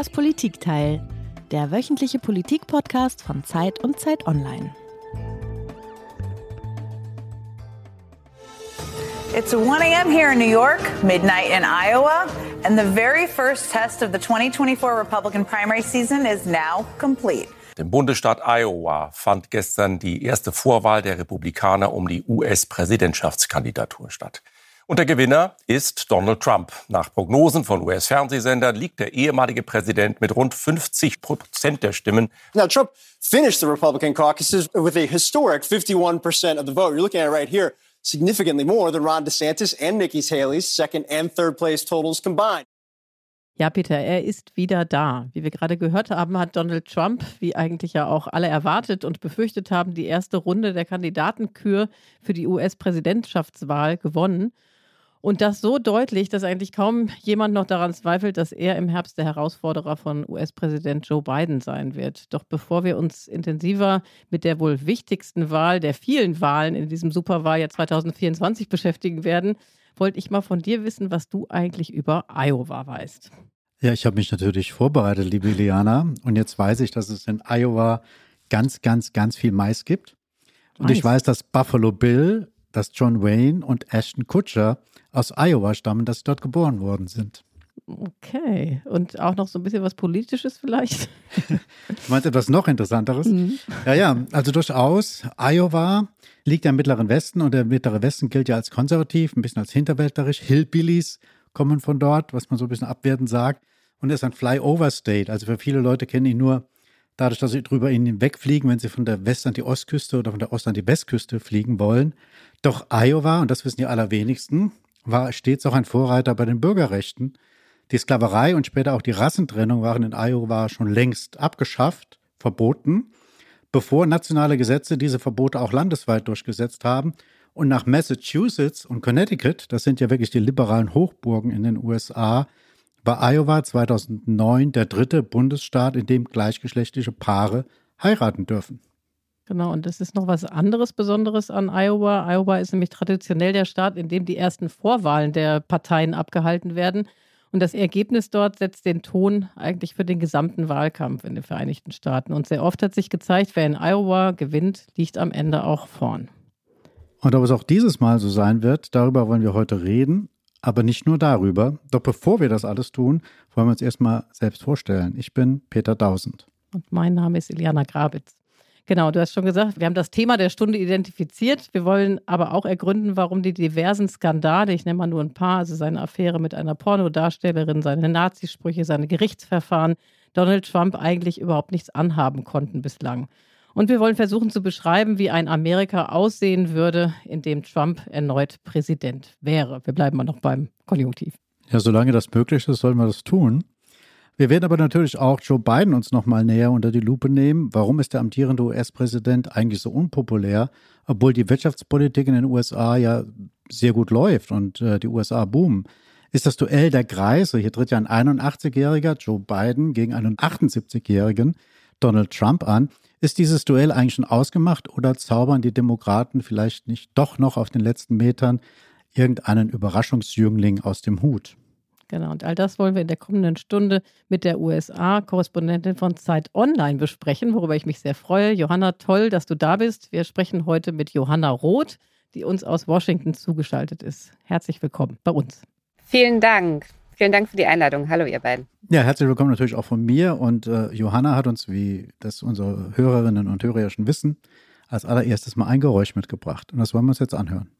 Das Politikteil, der wöchentliche Politik-Podcast von Zeit und Zeit Online. It's 1 a.m. here in New York, midnight in Iowa, and the very first test of the 2024 Republican primary season is now complete. Im Bundesstaat Iowa fand gestern die erste Vorwahl der Republikaner um die US-Präsidentschaftskandidatur statt. Und der Gewinner ist Donald Trump. Nach Prognosen von US-Fernsehsendern liegt der ehemalige Präsident mit rund 50 Prozent der Stimmen. Now, Trump finished the Republican caucuses with a historic 51% of the vote. You're looking at it right here, significantly more than Ron DeSantis and Nikki Haley's second and third place totals combined. Ja, Peter, er ist wieder da. Wie wir gerade gehört haben, hat Donald Trump, wie eigentlich ja auch alle erwartet und befürchtet haben, die erste Runde der Kandidatenkür für die US-Präsidentschaftswahl gewonnen. Und das so deutlich, dass eigentlich kaum jemand noch daran zweifelt, dass er im Herbst der Herausforderer von US-Präsident Joe Biden sein wird. Doch bevor wir uns intensiver mit der wohl wichtigsten Wahl der vielen Wahlen in diesem Superwahljahr 2024 beschäftigen werden, wollte ich mal von dir wissen, was du eigentlich über Iowa weißt. Ja, ich habe mich natürlich vorbereitet, liebe Iliana. Und jetzt weiß ich, dass es in Iowa ganz, ganz, ganz viel Mais gibt. Und Mais. ich weiß, dass Buffalo Bill, dass John Wayne und Ashton Kutcher aus Iowa stammen, dass sie dort geboren worden sind. Okay. Und auch noch so ein bisschen was Politisches vielleicht? du meinst etwas noch Interessanteres? Mhm. Ja, ja, also durchaus. Iowa liegt ja im Mittleren Westen und der Mittlere Westen gilt ja als konservativ, ein bisschen als hinterwäldlerisch. Hillbillies kommen von dort, was man so ein bisschen abwertend sagt. Und er ist ein Flyover State. Also für viele Leute kennen ihn nur dadurch, dass sie drüber ihn wegfliegen, wenn sie von der West an die Ostküste oder von der Ost an die Westküste fliegen wollen. Doch Iowa, und das wissen die allerwenigsten, war stets auch ein Vorreiter bei den Bürgerrechten. Die Sklaverei und später auch die Rassentrennung waren in Iowa schon längst abgeschafft, verboten, bevor nationale Gesetze diese Verbote auch landesweit durchgesetzt haben. Und nach Massachusetts und Connecticut, das sind ja wirklich die liberalen Hochburgen in den USA, war Iowa 2009 der dritte Bundesstaat, in dem gleichgeschlechtliche Paare heiraten dürfen. Genau, und das ist noch was anderes Besonderes an Iowa. Iowa ist nämlich traditionell der Staat, in dem die ersten Vorwahlen der Parteien abgehalten werden. Und das Ergebnis dort setzt den Ton eigentlich für den gesamten Wahlkampf in den Vereinigten Staaten. Und sehr oft hat sich gezeigt, wer in Iowa gewinnt, liegt am Ende auch vorn. Und ob es auch dieses Mal so sein wird, darüber wollen wir heute reden. Aber nicht nur darüber. Doch bevor wir das alles tun, wollen wir uns erstmal selbst vorstellen. Ich bin Peter Dausend. Und mein Name ist Iliana Grabitz. Genau, du hast schon gesagt, wir haben das Thema der Stunde identifiziert. Wir wollen aber auch ergründen, warum die diversen Skandale, ich nenne mal nur ein paar, also seine Affäre mit einer Pornodarstellerin, seine Nazisprüche, seine Gerichtsverfahren, Donald Trump eigentlich überhaupt nichts anhaben konnten bislang. Und wir wollen versuchen zu beschreiben, wie ein Amerika aussehen würde, in dem Trump erneut Präsident wäre. Wir bleiben mal noch beim Konjunktiv. Ja, solange das möglich ist, sollen wir das tun. Wir werden aber natürlich auch Joe Biden uns nochmal näher unter die Lupe nehmen. Warum ist der amtierende US-Präsident eigentlich so unpopulär, obwohl die Wirtschaftspolitik in den USA ja sehr gut läuft und äh, die USA boomen? Ist das Duell der Kreise? Hier tritt ja ein 81-Jähriger Joe Biden gegen einen 78-Jährigen Donald Trump an. Ist dieses Duell eigentlich schon ausgemacht oder zaubern die Demokraten vielleicht nicht doch noch auf den letzten Metern irgendeinen Überraschungsjüngling aus dem Hut? Genau, und all das wollen wir in der kommenden Stunde mit der USA-Korrespondentin von Zeit Online besprechen, worüber ich mich sehr freue. Johanna, toll, dass du da bist. Wir sprechen heute mit Johanna Roth, die uns aus Washington zugeschaltet ist. Herzlich willkommen bei uns. Vielen Dank. Vielen Dank für die Einladung. Hallo, ihr beiden. Ja, herzlich willkommen natürlich auch von mir. Und äh, Johanna hat uns, wie das unsere Hörerinnen und Hörer ja schon wissen, als allererstes mal ein Geräusch mitgebracht. Und das wollen wir uns jetzt anhören.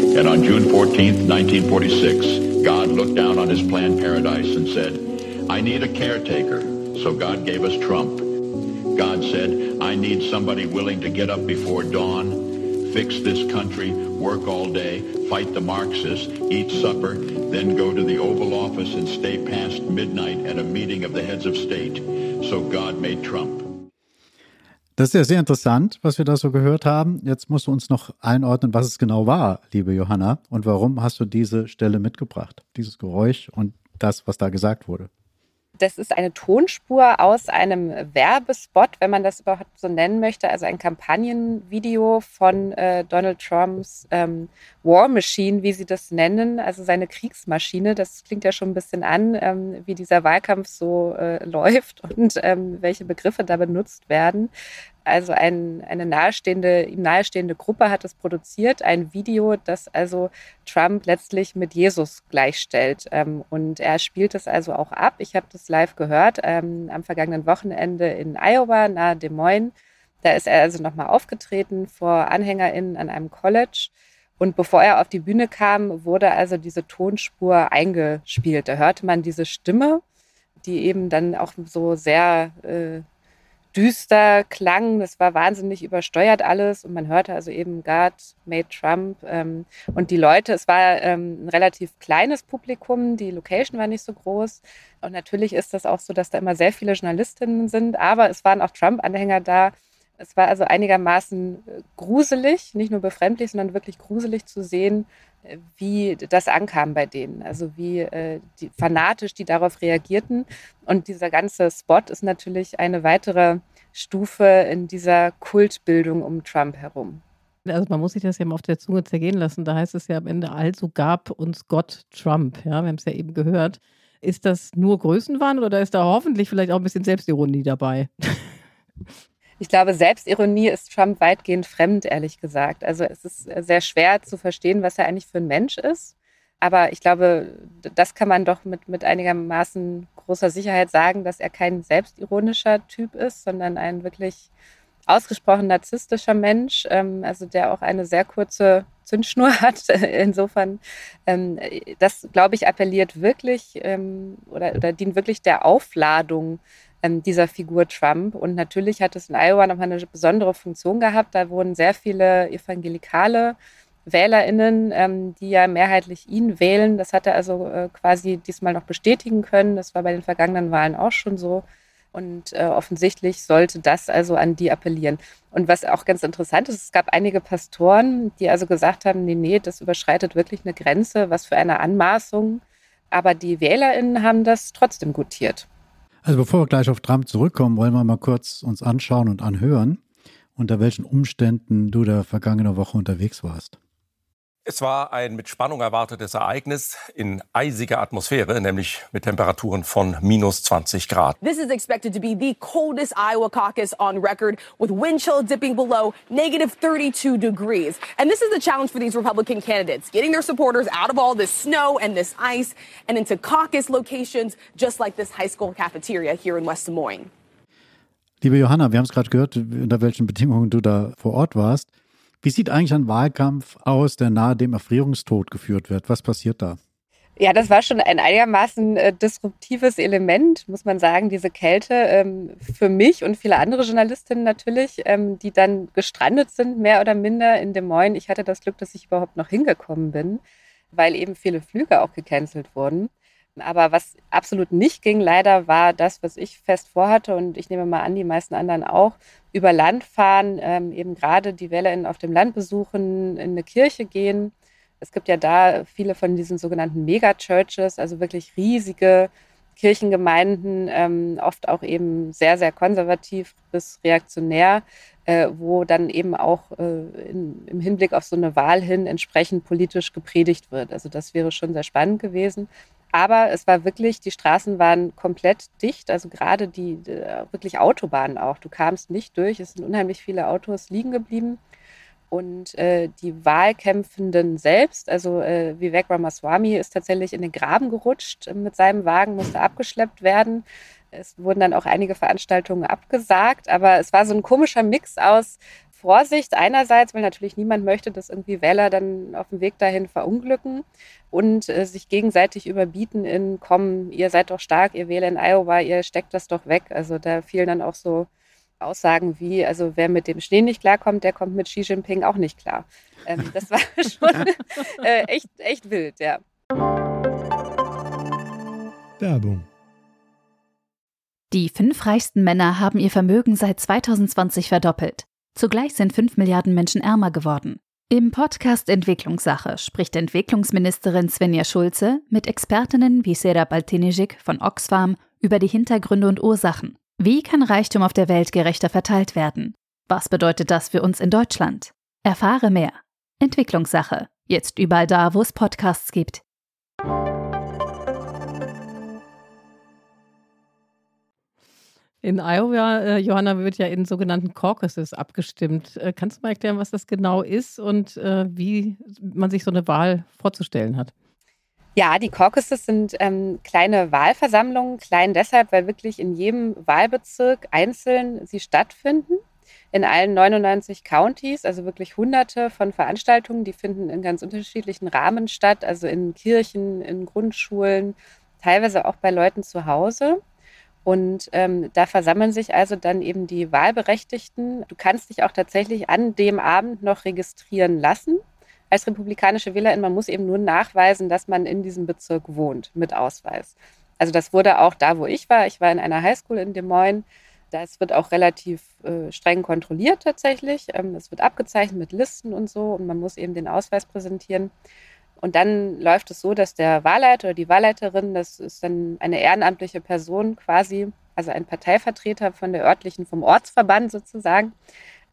And on June 14, 1946, God looked down on his planned paradise and said, I need a caretaker. So God gave us Trump. God said, I need somebody willing to get up before dawn, fix this country, work all day, fight the Marxists, eat supper, then go to the Oval Office and stay past midnight at a meeting of the heads of state. So God made Trump. Das ist ja sehr interessant, was wir da so gehört haben. Jetzt musst du uns noch einordnen, was es genau war, liebe Johanna, und warum hast du diese Stelle mitgebracht, dieses Geräusch und das, was da gesagt wurde. Das ist eine Tonspur aus einem Werbespot, wenn man das überhaupt so nennen möchte, also ein Kampagnenvideo von äh, Donald Trumps ähm, War Machine, wie sie das nennen, also seine Kriegsmaschine. Das klingt ja schon ein bisschen an, ähm, wie dieser Wahlkampf so äh, läuft und ähm, welche Begriffe da benutzt werden. Also ein, eine nahestehende, ihm nahestehende Gruppe hat es produziert, ein Video, das also Trump letztlich mit Jesus gleichstellt. Ähm, und er spielt es also auch ab. Ich habe das live gehört ähm, am vergangenen Wochenende in Iowa, nahe Des Moines. Da ist er also nochmal aufgetreten vor AnhängerInnen an einem College. Und bevor er auf die Bühne kam, wurde also diese Tonspur eingespielt. Da hörte man diese Stimme, die eben dann auch so sehr äh, düster klang. Das war wahnsinnig übersteuert alles und man hörte also eben God made Trump ähm, und die Leute. Es war ähm, ein relativ kleines Publikum, die Location war nicht so groß und natürlich ist das auch so, dass da immer sehr viele Journalistinnen sind, aber es waren auch Trump-Anhänger da. Es war also einigermaßen äh, gruselig, nicht nur befremdlich, sondern wirklich gruselig zu sehen, äh, wie das ankam bei denen, also wie äh, die, fanatisch die darauf reagierten. Und dieser ganze Spot ist natürlich eine weitere Stufe in dieser Kultbildung um Trump herum. Also man muss sich das ja mal auf der Zunge zergehen lassen. Da heißt es ja am Ende, also gab uns Gott Trump. Ja, wir haben es ja eben gehört. Ist das nur Größenwahn oder ist da hoffentlich vielleicht auch ein bisschen Selbstironie dabei? Ich glaube, Selbstironie ist Trump weitgehend fremd, ehrlich gesagt. Also es ist sehr schwer zu verstehen, was er eigentlich für ein Mensch ist. Aber ich glaube, das kann man doch mit, mit einigermaßen großer Sicherheit sagen, dass er kein selbstironischer Typ ist, sondern ein wirklich ausgesprochen narzisstischer Mensch, ähm, also der auch eine sehr kurze Zündschnur hat. Insofern, ähm, das glaube ich, appelliert wirklich ähm, oder, oder dient wirklich der Aufladung dieser Figur Trump. Und natürlich hat es in Iowa nochmal eine besondere Funktion gehabt. Da wurden sehr viele evangelikale WählerInnen, ähm, die ja mehrheitlich ihn wählen. Das hat er also äh, quasi diesmal noch bestätigen können. Das war bei den vergangenen Wahlen auch schon so. Und äh, offensichtlich sollte das also an die appellieren. Und was auch ganz interessant ist, es gab einige Pastoren, die also gesagt haben, nee, nee, das überschreitet wirklich eine Grenze, was für eine Anmaßung. Aber die WählerInnen haben das trotzdem gutiert. Also bevor wir gleich auf Trump zurückkommen, wollen wir mal kurz uns anschauen und anhören, unter welchen Umständen du da vergangene Woche unterwegs warst. Es war ein mit Spannung erwartetes Ereignis in eisiger Atmosphäre, nämlich mit Temperaturen von minus 20 Grad. This is expected to be the coldest Iowa caucus on record, with wind chill dipping below negative 32 degrees. And this is the challenge for these Republican candidates, getting their supporters out of all this snow and this ice and into caucus locations, just like this high school cafeteria here in West Des Moines. Liebe Johanna, wir haben es gerade gehört, unter welchen Bedingungen du da vor Ort warst. Wie sieht eigentlich ein Wahlkampf aus, der nahe dem Erfrierungstod geführt wird? Was passiert da? Ja, das war schon ein einigermaßen äh, disruptives Element, muss man sagen, diese Kälte ähm, für mich und viele andere Journalistinnen natürlich, ähm, die dann gestrandet sind, mehr oder minder in Des Moines. Ich hatte das Glück, dass ich überhaupt noch hingekommen bin, weil eben viele Flüge auch gecancelt wurden. Aber was absolut nicht ging, leider, war das, was ich fest vorhatte und ich nehme mal an, die meisten anderen auch, über Land fahren, ähm, eben gerade die WählerInnen auf dem Land besuchen, in eine Kirche gehen. Es gibt ja da viele von diesen sogenannten Megachurches, also wirklich riesige Kirchengemeinden, ähm, oft auch eben sehr, sehr konservativ bis reaktionär, äh, wo dann eben auch äh, in, im Hinblick auf so eine Wahl hin entsprechend politisch gepredigt wird. Also das wäre schon sehr spannend gewesen. Aber es war wirklich, die Straßen waren komplett dicht, also gerade die, wirklich Autobahnen auch. Du kamst nicht durch, es sind unheimlich viele Autos liegen geblieben. Und äh, die Wahlkämpfenden selbst, also äh, Vivek Ramaswamy ist tatsächlich in den Graben gerutscht mit seinem Wagen, musste abgeschleppt werden. Es wurden dann auch einige Veranstaltungen abgesagt, aber es war so ein komischer Mix aus Vorsicht einerseits, weil natürlich niemand möchte, dass irgendwie Wähler dann auf dem Weg dahin verunglücken und äh, sich gegenseitig überbieten in, komm, ihr seid doch stark, ihr Wähler in Iowa, ihr steckt das doch weg. Also da fielen dann auch so Aussagen wie, also wer mit dem Schnee nicht klarkommt, der kommt mit Xi Jinping auch nicht klar. Ähm, das war schon äh, echt, echt wild, ja. Werbung. Die fünf reichsten Männer haben ihr Vermögen seit 2020 verdoppelt. Zugleich sind 5 Milliarden Menschen ärmer geworden. Im Podcast Entwicklungssache spricht Entwicklungsministerin Svenja Schulze mit Expertinnen wie Sera Baltinijic von Oxfam über die Hintergründe und Ursachen. Wie kann Reichtum auf der Welt gerechter verteilt werden? Was bedeutet das für uns in Deutschland? Erfahre mehr. Entwicklungssache. Jetzt überall da, wo es Podcasts gibt. In Iowa, äh, Johanna, wird ja in sogenannten Caucuses abgestimmt. Äh, kannst du mal erklären, was das genau ist und äh, wie man sich so eine Wahl vorzustellen hat? Ja, die Caucuses sind ähm, kleine Wahlversammlungen, klein deshalb, weil wirklich in jedem Wahlbezirk einzeln sie stattfinden. In allen 99 Countys, also wirklich hunderte von Veranstaltungen, die finden in ganz unterschiedlichen Rahmen statt, also in Kirchen, in Grundschulen, teilweise auch bei Leuten zu Hause. Und ähm, da versammeln sich also dann eben die Wahlberechtigten. Du kannst dich auch tatsächlich an dem Abend noch registrieren lassen als republikanische Wählerin. Man muss eben nur nachweisen, dass man in diesem Bezirk wohnt mit Ausweis. Also das wurde auch da, wo ich war. Ich war in einer Highschool in Des Moines. Das wird auch relativ äh, streng kontrolliert tatsächlich. Ähm, es wird abgezeichnet mit Listen und so und man muss eben den Ausweis präsentieren. Und dann läuft es so, dass der Wahlleiter oder die Wahlleiterin, das ist dann eine ehrenamtliche Person quasi, also ein Parteivertreter von der örtlichen, vom Ortsverband sozusagen,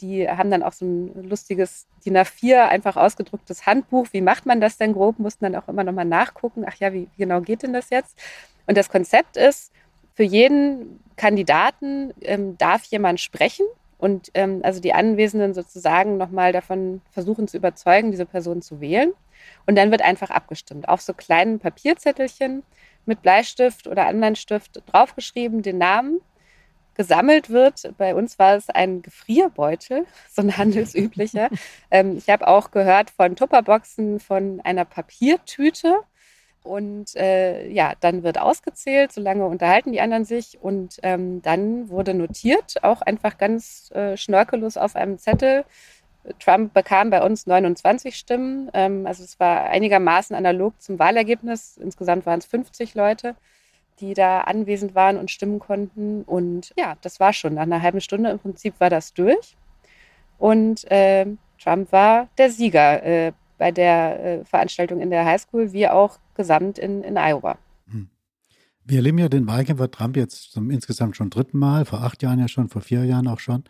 die haben dann auch so ein lustiges DIN A4 einfach ausgedrucktes Handbuch. Wie macht man das denn grob? Mussten dann auch immer nochmal nachgucken. Ach ja, wie genau geht denn das jetzt? Und das Konzept ist, für jeden Kandidaten ähm, darf jemand sprechen und ähm, also die Anwesenden sozusagen nochmal davon versuchen zu überzeugen, diese Person zu wählen. Und dann wird einfach abgestimmt auf so kleinen Papierzettelchen mit Bleistift oder anderen Stift draufgeschrieben, den Namen. Gesammelt wird, bei uns war es ein Gefrierbeutel, so ein handelsüblicher. ähm, ich habe auch gehört von Tupperboxen, von einer Papiertüte. Und äh, ja, dann wird ausgezählt, solange unterhalten die anderen sich. Und ähm, dann wurde notiert, auch einfach ganz äh, schnörkellos auf einem Zettel, Trump bekam bei uns 29 Stimmen. Ähm, also es war einigermaßen analog zum Wahlergebnis. Insgesamt waren es 50 Leute, die da anwesend waren und stimmen konnten. Und ja, das war schon. Nach einer halben Stunde im Prinzip war das durch. Und äh, Trump war der Sieger äh, bei der äh, Veranstaltung in der Highschool, wie auch gesamt in, in Iowa. Hm. Wir erleben ja den Wahlkämpfer Trump jetzt zum insgesamt schon dritten Mal, vor acht Jahren ja schon, vor vier Jahren auch schon.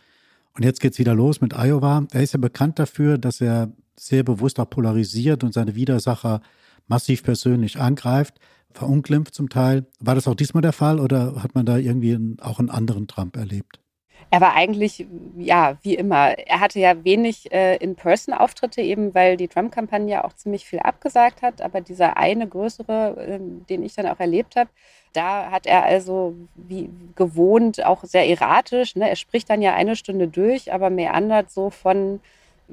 Und jetzt geht es wieder los mit Iowa. Er ist ja bekannt dafür, dass er sehr bewusst auch polarisiert und seine Widersacher massiv persönlich angreift, verunglimpft zum Teil. War das auch diesmal der Fall oder hat man da irgendwie auch einen anderen Trump erlebt? Er war eigentlich, ja, wie immer. Er hatte ja wenig äh, In-Person-Auftritte, eben weil die Trump-Kampagne auch ziemlich viel abgesagt hat. Aber dieser eine größere, äh, den ich dann auch erlebt habe, da hat er also wie gewohnt auch sehr erratisch. Ne? Er spricht dann ja eine Stunde durch, aber meandert so von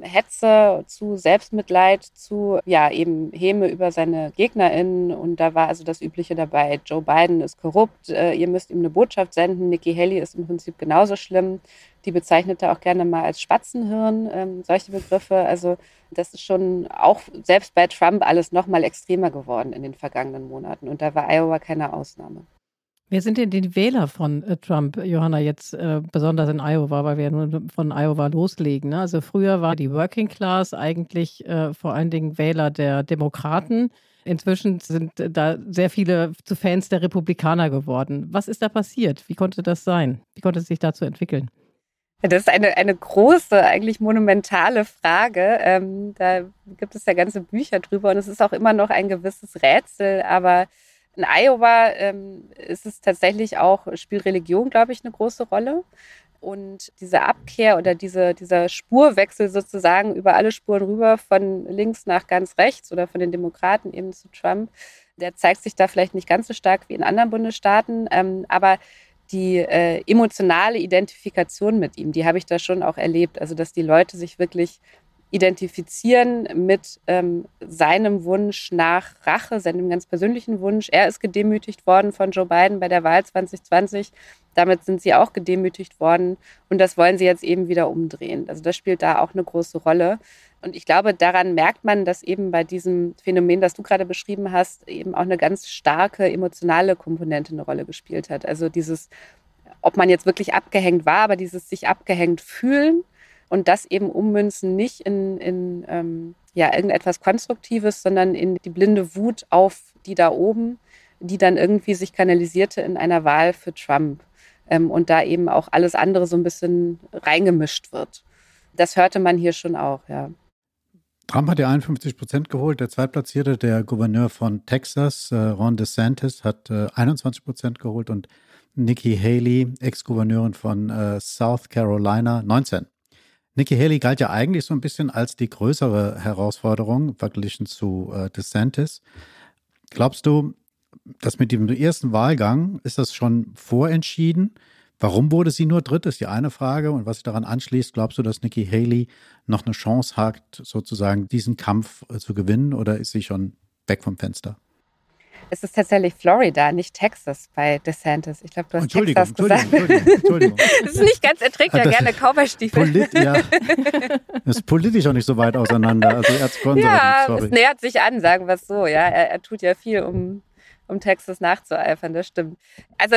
Hetze zu Selbstmitleid zu ja eben Häme über seine GegnerInnen und da war also das Übliche dabei. Joe Biden ist korrupt, äh, ihr müsst ihm eine Botschaft senden. Nikki Haley ist im Prinzip genauso schlimm. Die bezeichnete auch gerne mal als Spatzenhirn, ähm, solche Begriffe. Also das ist schon auch selbst bei Trump alles noch mal extremer geworden in den vergangenen Monaten und da war Iowa keine Ausnahme. Wer sind denn die Wähler von äh, Trump, Johanna, jetzt äh, besonders in Iowa, weil wir ja nur von Iowa loslegen? Ne? Also früher war die Working Class eigentlich äh, vor allen Dingen Wähler der Demokraten. Inzwischen sind da sehr viele zu Fans der Republikaner geworden. Was ist da passiert? Wie konnte das sein? Wie konnte es sich dazu entwickeln? Das ist eine, eine große, eigentlich monumentale Frage. Ähm, da gibt es ja ganze Bücher drüber und es ist auch immer noch ein gewisses Rätsel. Aber in Iowa ähm, ist es tatsächlich auch, spielt Religion, glaube ich, eine große Rolle. Und diese Abkehr oder diese, dieser Spurwechsel sozusagen über alle Spuren rüber von links nach ganz rechts oder von den Demokraten eben zu Trump, der zeigt sich da vielleicht nicht ganz so stark wie in anderen Bundesstaaten. Ähm, aber die äh, emotionale Identifikation mit ihm, die habe ich da schon auch erlebt. Also, dass die Leute sich wirklich identifizieren mit ähm, seinem Wunsch nach Rache, seinem ganz persönlichen Wunsch. Er ist gedemütigt worden von Joe Biden bei der Wahl 2020. Damit sind sie auch gedemütigt worden und das wollen sie jetzt eben wieder umdrehen. Also das spielt da auch eine große Rolle. Und ich glaube, daran merkt man, dass eben bei diesem Phänomen, das du gerade beschrieben hast, eben auch eine ganz starke emotionale Komponente eine Rolle gespielt hat. Also dieses, ob man jetzt wirklich abgehängt war, aber dieses sich abgehängt fühlen und das eben ummünzen nicht in, in ähm, ja, irgendetwas Konstruktives, sondern in die blinde Wut auf die da oben, die dann irgendwie sich kanalisierte in einer Wahl für Trump. Ähm, und da eben auch alles andere so ein bisschen reingemischt wird. Das hörte man hier schon auch, ja. Trump hat ja 51 Prozent geholt. Der Zweitplatzierte, der Gouverneur von Texas, äh, Ron DeSantis, hat äh, 21 Prozent geholt und Nikki Haley, Ex-Gouverneurin von äh, South Carolina, 19. Nikki Haley galt ja eigentlich so ein bisschen als die größere Herausforderung verglichen zu äh, DeSantis. Glaubst du, dass mit dem ersten Wahlgang ist das schon vorentschieden? Warum wurde sie nur dritt, ist die eine Frage. Und was sich daran anschließt, glaubst du, dass Nikki Haley noch eine Chance hat, sozusagen diesen Kampf äh, zu gewinnen oder ist sie schon weg vom Fenster? Es ist tatsächlich Florida, nicht Texas bei DeSantis. Ich glaube, du hast Entschuldigung, Texas gesagt. Entschuldigung, Entschuldigung. das ist nicht ganz, er trägt ja gerne Cowboystiefel. Polit ja. Das ist politisch auch nicht so weit auseinander. Also erzkonservativ, Ja, es sorry. nähert sich an, sagen wir es so. Ja, er, er tut ja viel, um, um Texas nachzueifern, das stimmt. Also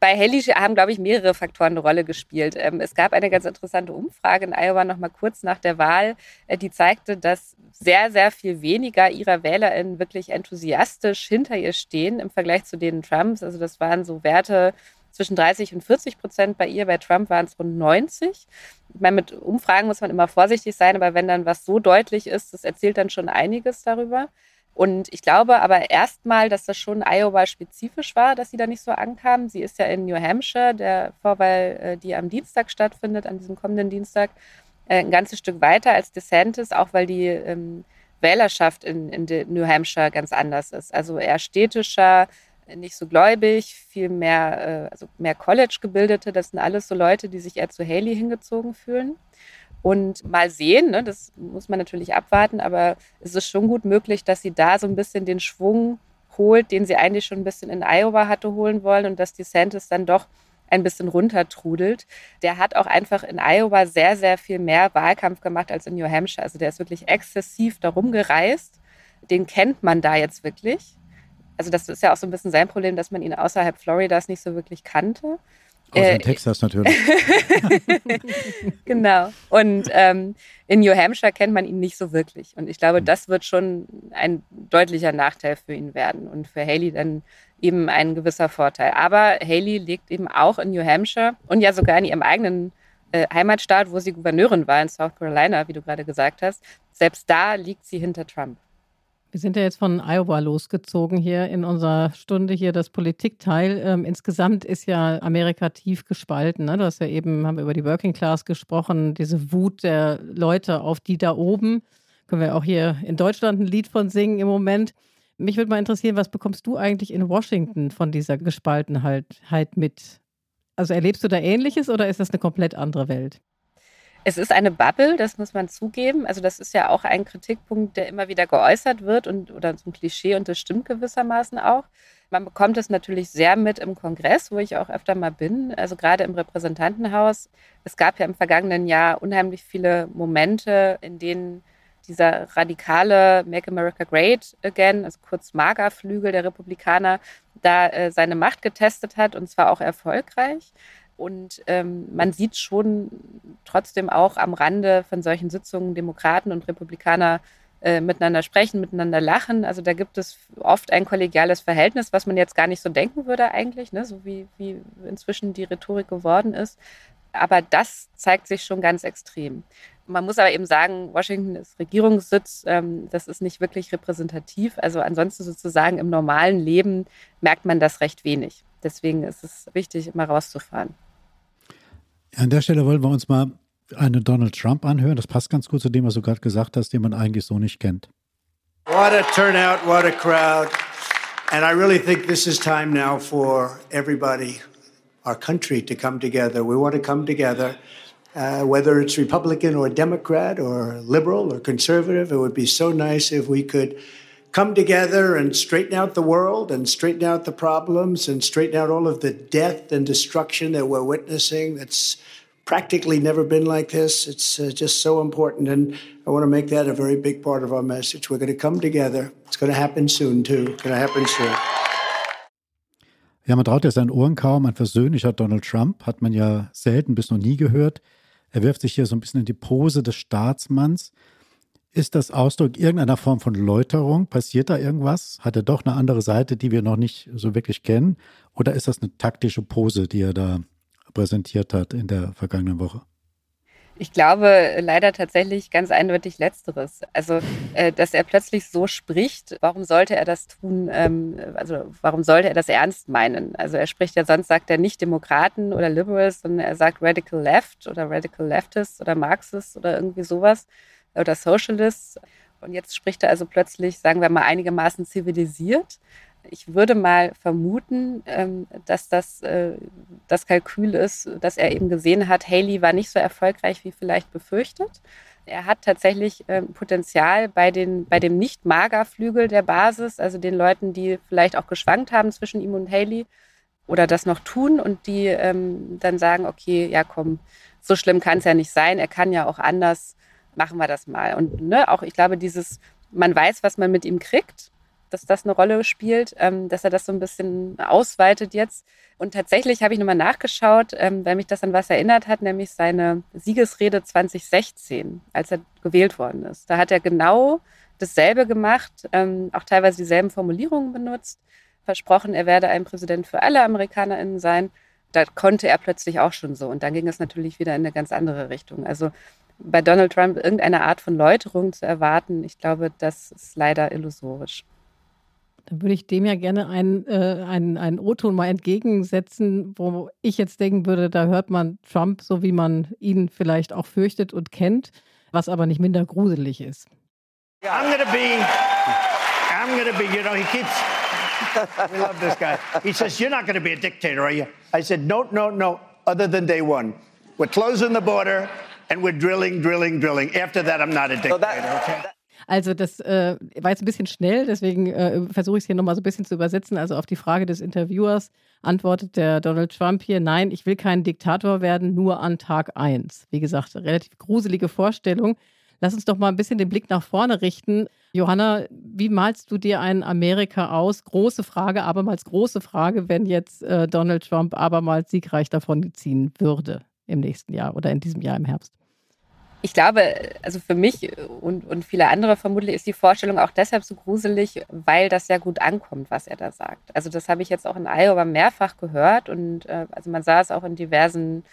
bei Haley haben, glaube ich, mehrere Faktoren eine Rolle gespielt. Ähm, es gab eine ganz interessante Umfrage in Iowa noch mal kurz nach der Wahl, äh, die zeigte, dass sehr, sehr viel weniger ihrer WählerInnen wirklich enthusiastisch hinter ihr stehen im Vergleich zu denen Trumps. Also das waren so Werte zwischen 30 und 40 Prozent bei ihr. Bei Trump waren es rund 90. Ich meine, mit Umfragen muss man immer vorsichtig sein, aber wenn dann was so deutlich ist, das erzählt dann schon einiges darüber. Und ich glaube aber erstmal, dass das schon Iowa-spezifisch war, dass sie da nicht so ankam. Sie ist ja in New Hampshire, der Vorwahl, äh, die am Dienstag stattfindet, an diesem kommenden Dienstag, äh, ein ganzes Stück weiter als DeSantis, auch weil die ähm, Wählerschaft in, in New Hampshire ganz anders ist. Also eher städtischer, nicht so gläubig, viel mehr, äh, also mehr College-Gebildete. Das sind alles so Leute, die sich eher zu Haley hingezogen fühlen. Und mal sehen, ne, das muss man natürlich abwarten, aber es ist schon gut möglich, dass sie da so ein bisschen den Schwung holt, den sie eigentlich schon ein bisschen in Iowa hatte holen wollen und dass DeSantis dann doch ein bisschen runtertrudelt. Der hat auch einfach in Iowa sehr, sehr viel mehr Wahlkampf gemacht als in New Hampshire. Also der ist wirklich exzessiv darum gereist. Den kennt man da jetzt wirklich. Also das ist ja auch so ein bisschen sein Problem, dass man ihn außerhalb Floridas nicht so wirklich kannte. Außer Äh, in Texas natürlich. genau. Und ähm, in New Hampshire kennt man ihn nicht so wirklich. Und ich glaube, das wird schon ein deutlicher Nachteil für ihn werden und für Haley dann eben ein gewisser Vorteil. Aber Haley liegt eben auch in New Hampshire und ja sogar in ihrem eigenen äh, Heimatstaat, wo sie Gouverneurin war in South Carolina, wie du gerade gesagt hast. Selbst da liegt sie hinter Trump. Wir sind ja jetzt von Iowa losgezogen hier in unserer Stunde hier das Politikteil. Ähm, insgesamt ist ja Amerika tief gespalten. Ne? Du hast ja eben, haben wir über die Working Class gesprochen, diese Wut der Leute auf die da oben. Können wir auch hier in Deutschland ein Lied von singen im Moment. Mich würde mal interessieren, was bekommst du eigentlich in Washington von dieser Gespaltenheit halt mit? Also erlebst du da Ähnliches oder ist das eine komplett andere Welt? Es ist eine Bubble, das muss man zugeben. Also das ist ja auch ein Kritikpunkt, der immer wieder geäußert wird und oder so ein Klischee und das stimmt gewissermaßen auch. Man bekommt es natürlich sehr mit im Kongress, wo ich auch öfter mal bin, also gerade im Repräsentantenhaus. Es gab ja im vergangenen Jahr unheimlich viele Momente, in denen dieser radikale Make America Great Again, also kurz Magerflügel der Republikaner, da äh, seine Macht getestet hat und zwar auch erfolgreich. Und ähm, man sieht schon trotzdem auch am Rande von solchen Sitzungen Demokraten und Republikaner äh, miteinander sprechen, miteinander lachen. Also da gibt es oft ein kollegiales Verhältnis, was man jetzt gar nicht so denken würde eigentlich, ne? so wie, wie inzwischen die Rhetorik geworden ist. Aber das zeigt sich schon ganz extrem. Man muss aber eben sagen, Washington ist Regierungssitz. Ähm, das ist nicht wirklich repräsentativ. Also ansonsten sozusagen im normalen Leben merkt man das recht wenig. Deswegen ist es wichtig, immer rauszufahren. An der Stelle wollen wir uns mal einen Donald Trump anhören. Das passt ganz gut zu dem, was du gerade gesagt hast, den man eigentlich so nicht kennt. What a turnout, what a crowd. And I really think this is time now for everybody, our country, to come together. We want to come together, uh, whether it's Republican or Democrat or liberal or conservative. It would be so nice if we could come together and straighten out the world and straighten out the problems and straighten out all of the death and destruction that we're witnessing. That's practically never been like this. It's uh, just so important. And I want to make that a very big part of our message. We're going to come together. It's going to happen soon, too. It's going to happen soon. Ja, man traut ja seinen Ohren kaum. Ein versöhnlicher Donald Trump hat man ja selten bis noch nie gehört. Er wirft sich hier so ein bisschen in die Pose des Staatsmanns. Ist das Ausdruck irgendeiner Form von Läuterung? Passiert da irgendwas? Hat er doch eine andere Seite, die wir noch nicht so wirklich kennen? Oder ist das eine taktische Pose, die er da präsentiert hat in der vergangenen Woche? Ich glaube leider tatsächlich ganz eindeutig Letzteres. Also, äh, dass er plötzlich so spricht, warum sollte er das tun? Ähm, also, warum sollte er das ernst meinen? Also, er spricht ja sonst, sagt er nicht Demokraten oder Liberals, sondern er sagt Radical Left oder Radical Leftists oder Marxists oder irgendwie sowas oder Socialists. Und jetzt spricht er also plötzlich, sagen wir mal, einigermaßen zivilisiert. Ich würde mal vermuten, ähm, dass das äh, das Kalkül ist, dass er eben gesehen hat, Haley war nicht so erfolgreich wie vielleicht befürchtet. Er hat tatsächlich ähm, Potenzial bei, den, bei dem Nicht-Mager-Flügel der Basis, also den Leuten, die vielleicht auch geschwankt haben zwischen ihm und Haley oder das noch tun und die ähm, dann sagen, okay, ja komm, so schlimm kann es ja nicht sein, er kann ja auch anders, machen wir das mal. Und ne, auch ich glaube, dieses, man weiß, was man mit ihm kriegt dass das eine Rolle spielt, ähm, dass er das so ein bisschen ausweitet jetzt. Und tatsächlich habe ich nochmal nachgeschaut, ähm, weil mich das an was erinnert hat, nämlich seine Siegesrede 2016, als er gewählt worden ist. Da hat er genau dasselbe gemacht, ähm, auch teilweise dieselben Formulierungen benutzt, versprochen, er werde ein Präsident für alle AmerikanerInnen sein. Da konnte er plötzlich auch schon so. Und dann ging es natürlich wieder in eine ganz andere Richtung. Also bei Donald Trump irgendeine Art von Läuterung zu erwarten, ich glaube, das ist leider illusorisch. Dann würde ich dem ja gerne einen, äh, einen, einen O-Ton mal entgegensetzen, wo ich jetzt denken würde, da hört man Trump so, wie man ihn vielleicht auch fürchtet und kennt, was aber nicht minder gruselig ist. I'm gonna be, I'm gonna be, you know, he keeps, we love this guy. He says, you're not gonna be a dictator, are you? I said, no, no, no, other than day one. We're closing the border and we're drilling, drilling, drilling. After that, I'm not a dictator, okay? Also das äh, war jetzt ein bisschen schnell, deswegen äh, versuche ich es hier nochmal so ein bisschen zu übersetzen. Also auf die Frage des Interviewers antwortet der Donald Trump hier, nein, ich will kein Diktator werden, nur an Tag 1. Wie gesagt, relativ gruselige Vorstellung. Lass uns doch mal ein bisschen den Blick nach vorne richten. Johanna, wie malst du dir ein Amerika aus? Große Frage, abermals große Frage, wenn jetzt äh, Donald Trump abermals siegreich davon ziehen würde im nächsten Jahr oder in diesem Jahr im Herbst ich glaube, also für mich und, und viele andere vermutlich ist die Vorstellung auch deshalb so gruselig, weil das sehr gut ankommt, was er da sagt. Also das habe ich jetzt auch in Iowa mehrfach gehört und äh, also man sah es auch in diversen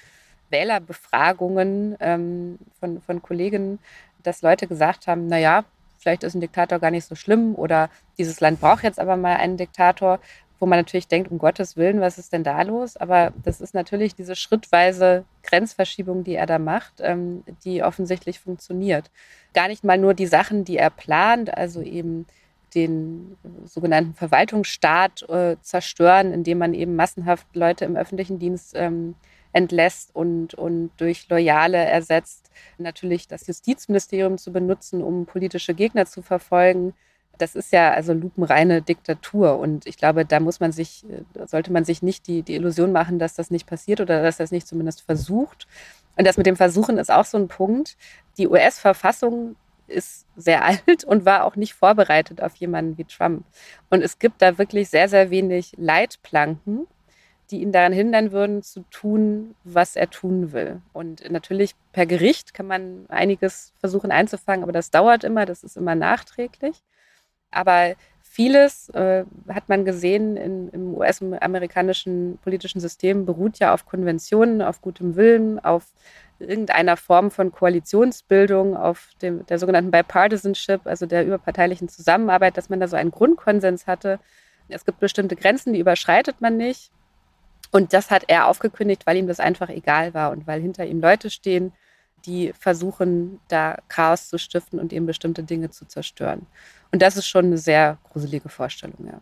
Wählerbefragungen ähm, von, von Kollegen, dass Leute gesagt haben, naja, vielleicht ist ein Diktator gar nicht so schlimm oder dieses Land braucht jetzt aber mal einen Diktator wo man natürlich denkt, um Gottes Willen, was ist denn da los? Aber das ist natürlich diese schrittweise Grenzverschiebung, die er da macht, ähm, die offensichtlich funktioniert. Gar nicht mal nur die Sachen, die er plant, also eben den sogenannten Verwaltungsstaat äh, zerstören, indem man eben massenhaft Leute im öffentlichen Dienst ähm, entlässt und, und durch Loyale ersetzt. Natürlich das Justizministerium zu benutzen, um politische Gegner zu verfolgen das ist ja also lupenreine Diktatur. Und ich glaube, da muss man sich, äh, sollte man sich nicht die, die Illusion machen, dass das nicht passiert oder dass das nicht zumindest versucht. Und das mit dem Versuchen ist auch so ein Punkt. Die US-Verfassung ist sehr alt und war auch nicht vorbereitet auf jemanden wie Trump. Und es gibt da wirklich sehr, sehr wenig Leitplanken, die ihn daran hindern würden, zu tun, was er tun will. Und natürlich per Gericht kann man einiges versuchen einzufangen, aber das dauert immer, das ist immer nachträglich. Aber vieles äh, hat man gesehen in, im US-amerikanischen politischen System beruht ja auf Konventionen, auf gutem Willen, auf irgendeiner Form von Koalitionsbildung, auf dem, der sogenannten Bipartisanship, also der überparteilichen Zusammenarbeit, dass man da so einen Grundkonsens hatte. Es gibt bestimmte Grenzen, die überschreitet man nicht. Und das hat er aufgekündigt, weil ihm das einfach egal war und weil hinter ihm Leute stehen, die versuchen, da Chaos zu stiften und eben bestimmte Dinge zu zerstören. Und das ist schon eine sehr gruselige Vorstellung, ja.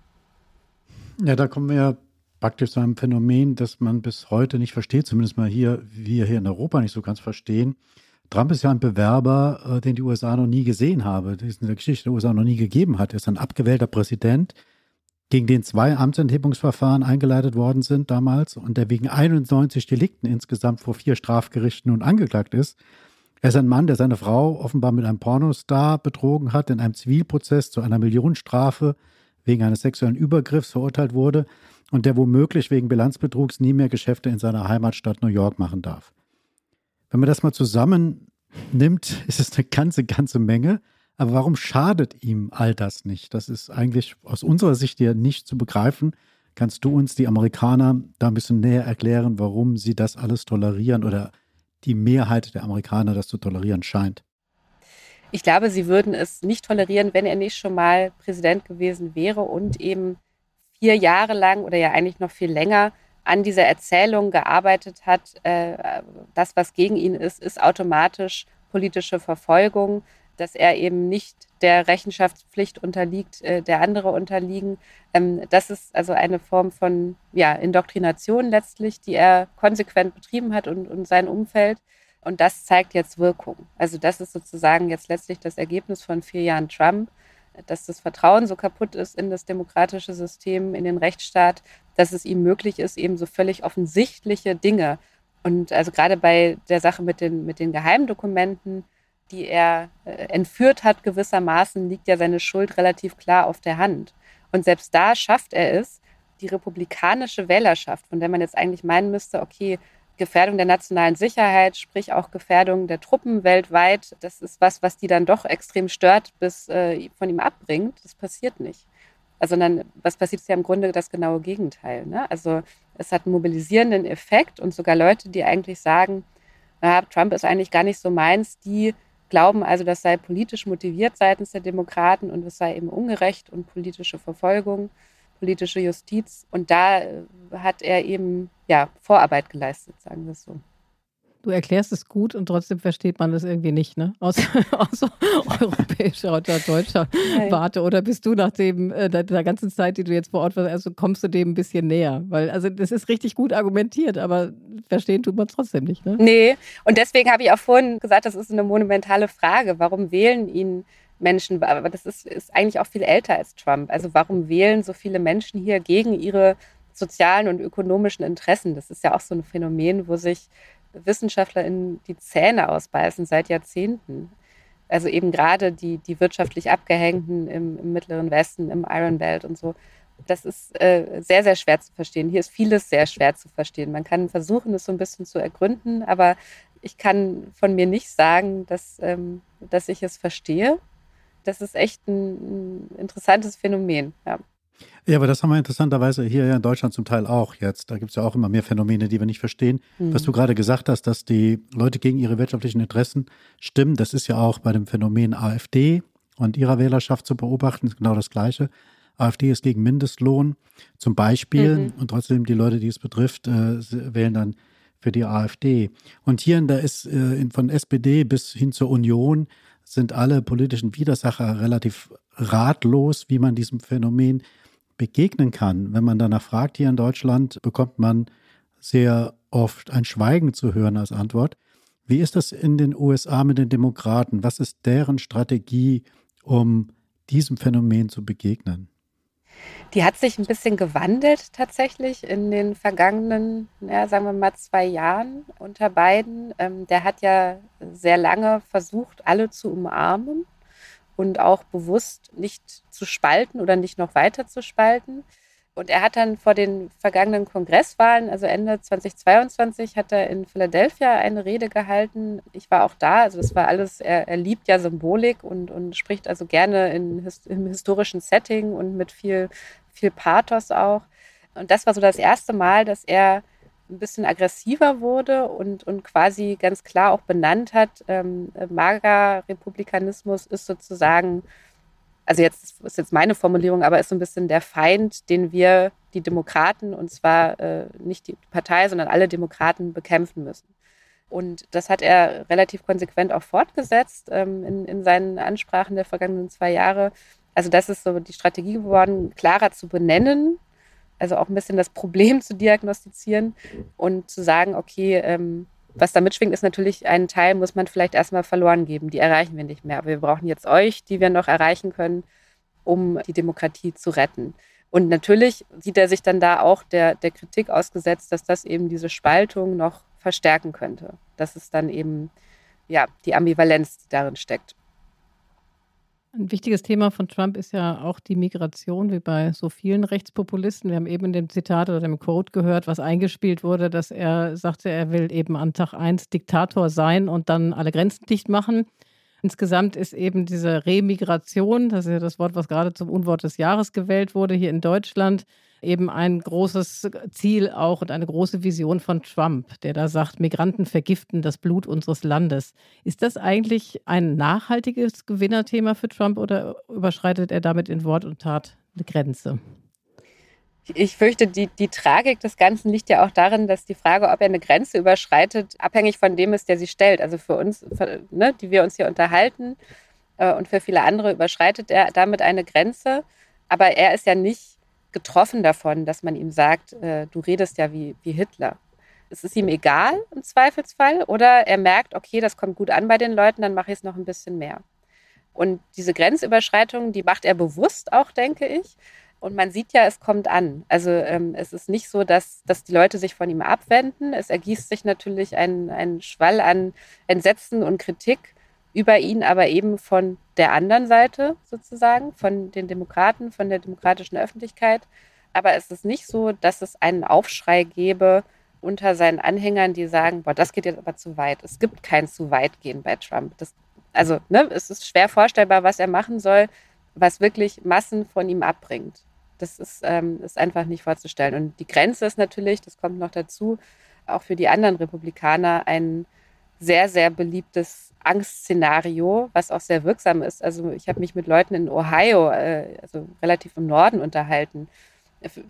Ja, da kommen wir ja praktisch zu einem Phänomen, das man bis heute nicht versteht, zumindest mal hier, wir hier in Europa nicht so ganz verstehen. Trump ist ja ein Bewerber, äh, den die USA noch nie gesehen habe, den es in der Geschichte der USA noch nie gegeben hat. Er ist ein abgewählter Präsident, gegen den zwei Amtsenthebungsverfahren eingeleitet worden sind damals und der wegen 91 Delikten insgesamt vor vier Strafgerichten nun angeklagt ist. Er ist ein Mann, der seine Frau offenbar mit einem Pornostar betrogen hat, in einem Zivilprozess zu einer Millionenstrafe wegen eines sexuellen Übergriffs verurteilt wurde und der womöglich wegen Bilanzbetrugs nie mehr Geschäfte in seiner Heimatstadt New York machen darf. Wenn man das mal zusammennimmt, ist es eine ganze, ganze Menge. Aber warum schadet ihm all das nicht? Das ist eigentlich aus unserer Sicht ja nicht zu begreifen. Kannst du uns die Amerikaner da ein bisschen näher erklären, warum sie das alles tolerieren oder die Mehrheit der Amerikaner das zu tolerieren scheint? Ich glaube, sie würden es nicht tolerieren, wenn er nicht schon mal Präsident gewesen wäre und eben vier Jahre lang oder ja eigentlich noch viel länger an dieser Erzählung gearbeitet hat, äh, das, was gegen ihn ist, ist automatisch politische Verfolgung, dass er eben nicht der Rechenschaftspflicht unterliegt, äh, der andere unterliegen. Ähm, das ist also eine Form von ja, Indoktrination letztlich, die er konsequent betrieben hat und, und sein Umfeld. Und das zeigt jetzt Wirkung. Also das ist sozusagen jetzt letztlich das Ergebnis von vier Jahren Trump, dass das Vertrauen so kaputt ist in das demokratische System, in den Rechtsstaat, dass es ihm möglich ist, eben so völlig offensichtliche Dinge. Und also gerade bei der Sache mit den, mit den Geheimdokumenten, die er äh, entführt hat, gewissermaßen, liegt ja seine Schuld relativ klar auf der Hand. Und selbst da schafft er es, die republikanische Wählerschaft, von der man jetzt eigentlich meinen müsste, okay, Gefährdung der nationalen Sicherheit, sprich auch Gefährdung der Truppen weltweit, das ist was, was die dann doch extrem stört, bis äh, von ihm abbringt. Das passiert nicht. Also dann, was passiert, ist ja im Grunde das genaue Gegenteil. Ne? Also es hat einen mobilisierenden Effekt und sogar Leute, die eigentlich sagen, na, Trump ist eigentlich gar nicht so meins, die glauben also, das sei politisch motiviert seitens der Demokraten und es sei eben ungerecht und politische Verfolgung, politische Justiz. Und da äh, hat er eben ja, Vorarbeit geleistet, sagen wir es so. Du erklärst es gut und trotzdem versteht man es irgendwie nicht, ne? Aus, aus europäischer oder deutscher Nein. Warte. Oder bist du nach dem, äh, der, der, ganzen Zeit, die du jetzt vor Ort warst, also kommst du dem ein bisschen näher? Weil, also das ist richtig gut argumentiert, aber verstehen tut man es trotzdem nicht, ne? Nee, und deswegen habe ich auch vorhin gesagt, das ist eine monumentale Frage. Warum wählen ihn Menschen? Aber das ist, ist eigentlich auch viel älter als Trump. Also warum wählen so viele Menschen hier gegen ihre sozialen und ökonomischen Interessen? Das ist ja auch so ein Phänomen, wo sich Wissenschaftler in die Zähne ausbeißen seit Jahrzehnten. Also eben gerade die, die wirtschaftlich Abgehängten im, im Mittleren Westen, im Iron Belt und so. Das ist äh, sehr, sehr schwer zu verstehen. Hier ist vieles sehr schwer zu verstehen. Man kann versuchen, es so ein bisschen zu ergründen, aber ich kann von mir nicht sagen, dass, ähm, dass ich es verstehe. Das ist echt ein, ein interessantes Phänomen. Ja. Ja, aber das haben wir interessanterweise hier ja in Deutschland zum Teil auch jetzt. Da gibt es ja auch immer mehr Phänomene, die wir nicht verstehen. Mhm. Was du gerade gesagt hast, dass die Leute gegen ihre wirtschaftlichen Interessen stimmen, das ist ja auch bei dem Phänomen AfD und ihrer Wählerschaft zu beobachten, ist genau das Gleiche. AfD ist gegen Mindestlohn zum Beispiel mhm. und trotzdem die Leute, die es betrifft, äh, wählen dann für die AfD. Und hier in der ist äh, von SPD bis hin zur Union sind alle politischen Widersacher relativ ratlos, wie man diesem Phänomen begegnen kann. Wenn man danach fragt hier in Deutschland, bekommt man sehr oft ein Schweigen zu hören als Antwort. Wie ist das in den USA mit den Demokraten? Was ist deren Strategie, um diesem Phänomen zu begegnen? Die hat sich ein bisschen gewandelt tatsächlich in den vergangenen, ja, sagen wir mal, zwei Jahren unter beiden. Ähm, der hat ja sehr lange versucht, alle zu umarmen und auch bewusst nicht zu spalten oder nicht noch weiter zu spalten. Und er hat dann vor den vergangenen Kongresswahlen, also Ende 2022, hat er in Philadelphia eine Rede gehalten. Ich war auch da, also das war alles, er, er liebt ja Symbolik und, und spricht also gerne in, im historischen Setting und mit viel, viel Pathos auch. Und das war so das erste Mal, dass er ein bisschen aggressiver wurde und, und quasi ganz klar auch benannt hat, ähm, Mager-Republikanismus ist sozusagen, also jetzt ist jetzt meine Formulierung, aber ist so ein bisschen der Feind, den wir, die Demokraten, und zwar äh, nicht die Partei, sondern alle Demokraten bekämpfen müssen. Und das hat er relativ konsequent auch fortgesetzt ähm, in, in seinen Ansprachen der vergangenen zwei Jahre. Also das ist so die Strategie geworden, klarer zu benennen, also auch ein bisschen das Problem zu diagnostizieren und zu sagen, okay, ähm, was da mitschwingt, ist natürlich, einen Teil muss man vielleicht erstmal verloren geben. Die erreichen wir nicht mehr. Aber wir brauchen jetzt euch, die wir noch erreichen können, um die Demokratie zu retten. Und natürlich sieht er sich dann da auch der, der Kritik ausgesetzt, dass das eben diese Spaltung noch verstärken könnte. Das ist dann eben ja, die Ambivalenz, die darin steckt. Ein wichtiges Thema von Trump ist ja auch die Migration, wie bei so vielen Rechtspopulisten. Wir haben eben in dem Zitat oder dem Quote gehört, was eingespielt wurde, dass er sagte, er will eben an Tag 1 Diktator sein und dann alle Grenzen dicht machen. Insgesamt ist eben diese Remigration, das ist ja das Wort, was gerade zum Unwort des Jahres gewählt wurde, hier in Deutschland, eben ein großes Ziel auch und eine große Vision von Trump, der da sagt, Migranten vergiften das Blut unseres Landes. Ist das eigentlich ein nachhaltiges Gewinnerthema für Trump oder überschreitet er damit in Wort und Tat eine Grenze? Ich fürchte, die, die Tragik des Ganzen liegt ja auch darin, dass die Frage, ob er eine Grenze überschreitet, abhängig von dem ist, der sie stellt. Also für uns, für, ne, die wir uns hier unterhalten äh, und für viele andere überschreitet er damit eine Grenze. Aber er ist ja nicht getroffen davon, dass man ihm sagt, äh, du redest ja wie, wie Hitler. Es ist ihm egal im Zweifelsfall oder er merkt, okay, das kommt gut an bei den Leuten, dann mache ich es noch ein bisschen mehr. Und diese Grenzüberschreitung, die macht er bewusst auch, denke ich. Und man sieht ja, es kommt an. Also ähm, es ist nicht so, dass, dass die Leute sich von ihm abwenden. Es ergießt sich natürlich ein, ein Schwall an Entsetzen und Kritik über ihn, aber eben von der anderen Seite sozusagen, von den Demokraten, von der demokratischen Öffentlichkeit. Aber es ist nicht so, dass es einen Aufschrei gäbe unter seinen Anhängern, die sagen, boah, das geht jetzt aber zu weit. Es gibt kein zu weit gehen bei Trump. Das, also ne, es ist schwer vorstellbar, was er machen soll, was wirklich Massen von ihm abbringt. Das ist, ähm, ist einfach nicht vorzustellen. Und die Grenze ist natürlich, das kommt noch dazu, auch für die anderen Republikaner ein sehr, sehr beliebtes Angstszenario, was auch sehr wirksam ist. Also ich habe mich mit Leuten in Ohio, äh, also relativ im Norden, unterhalten,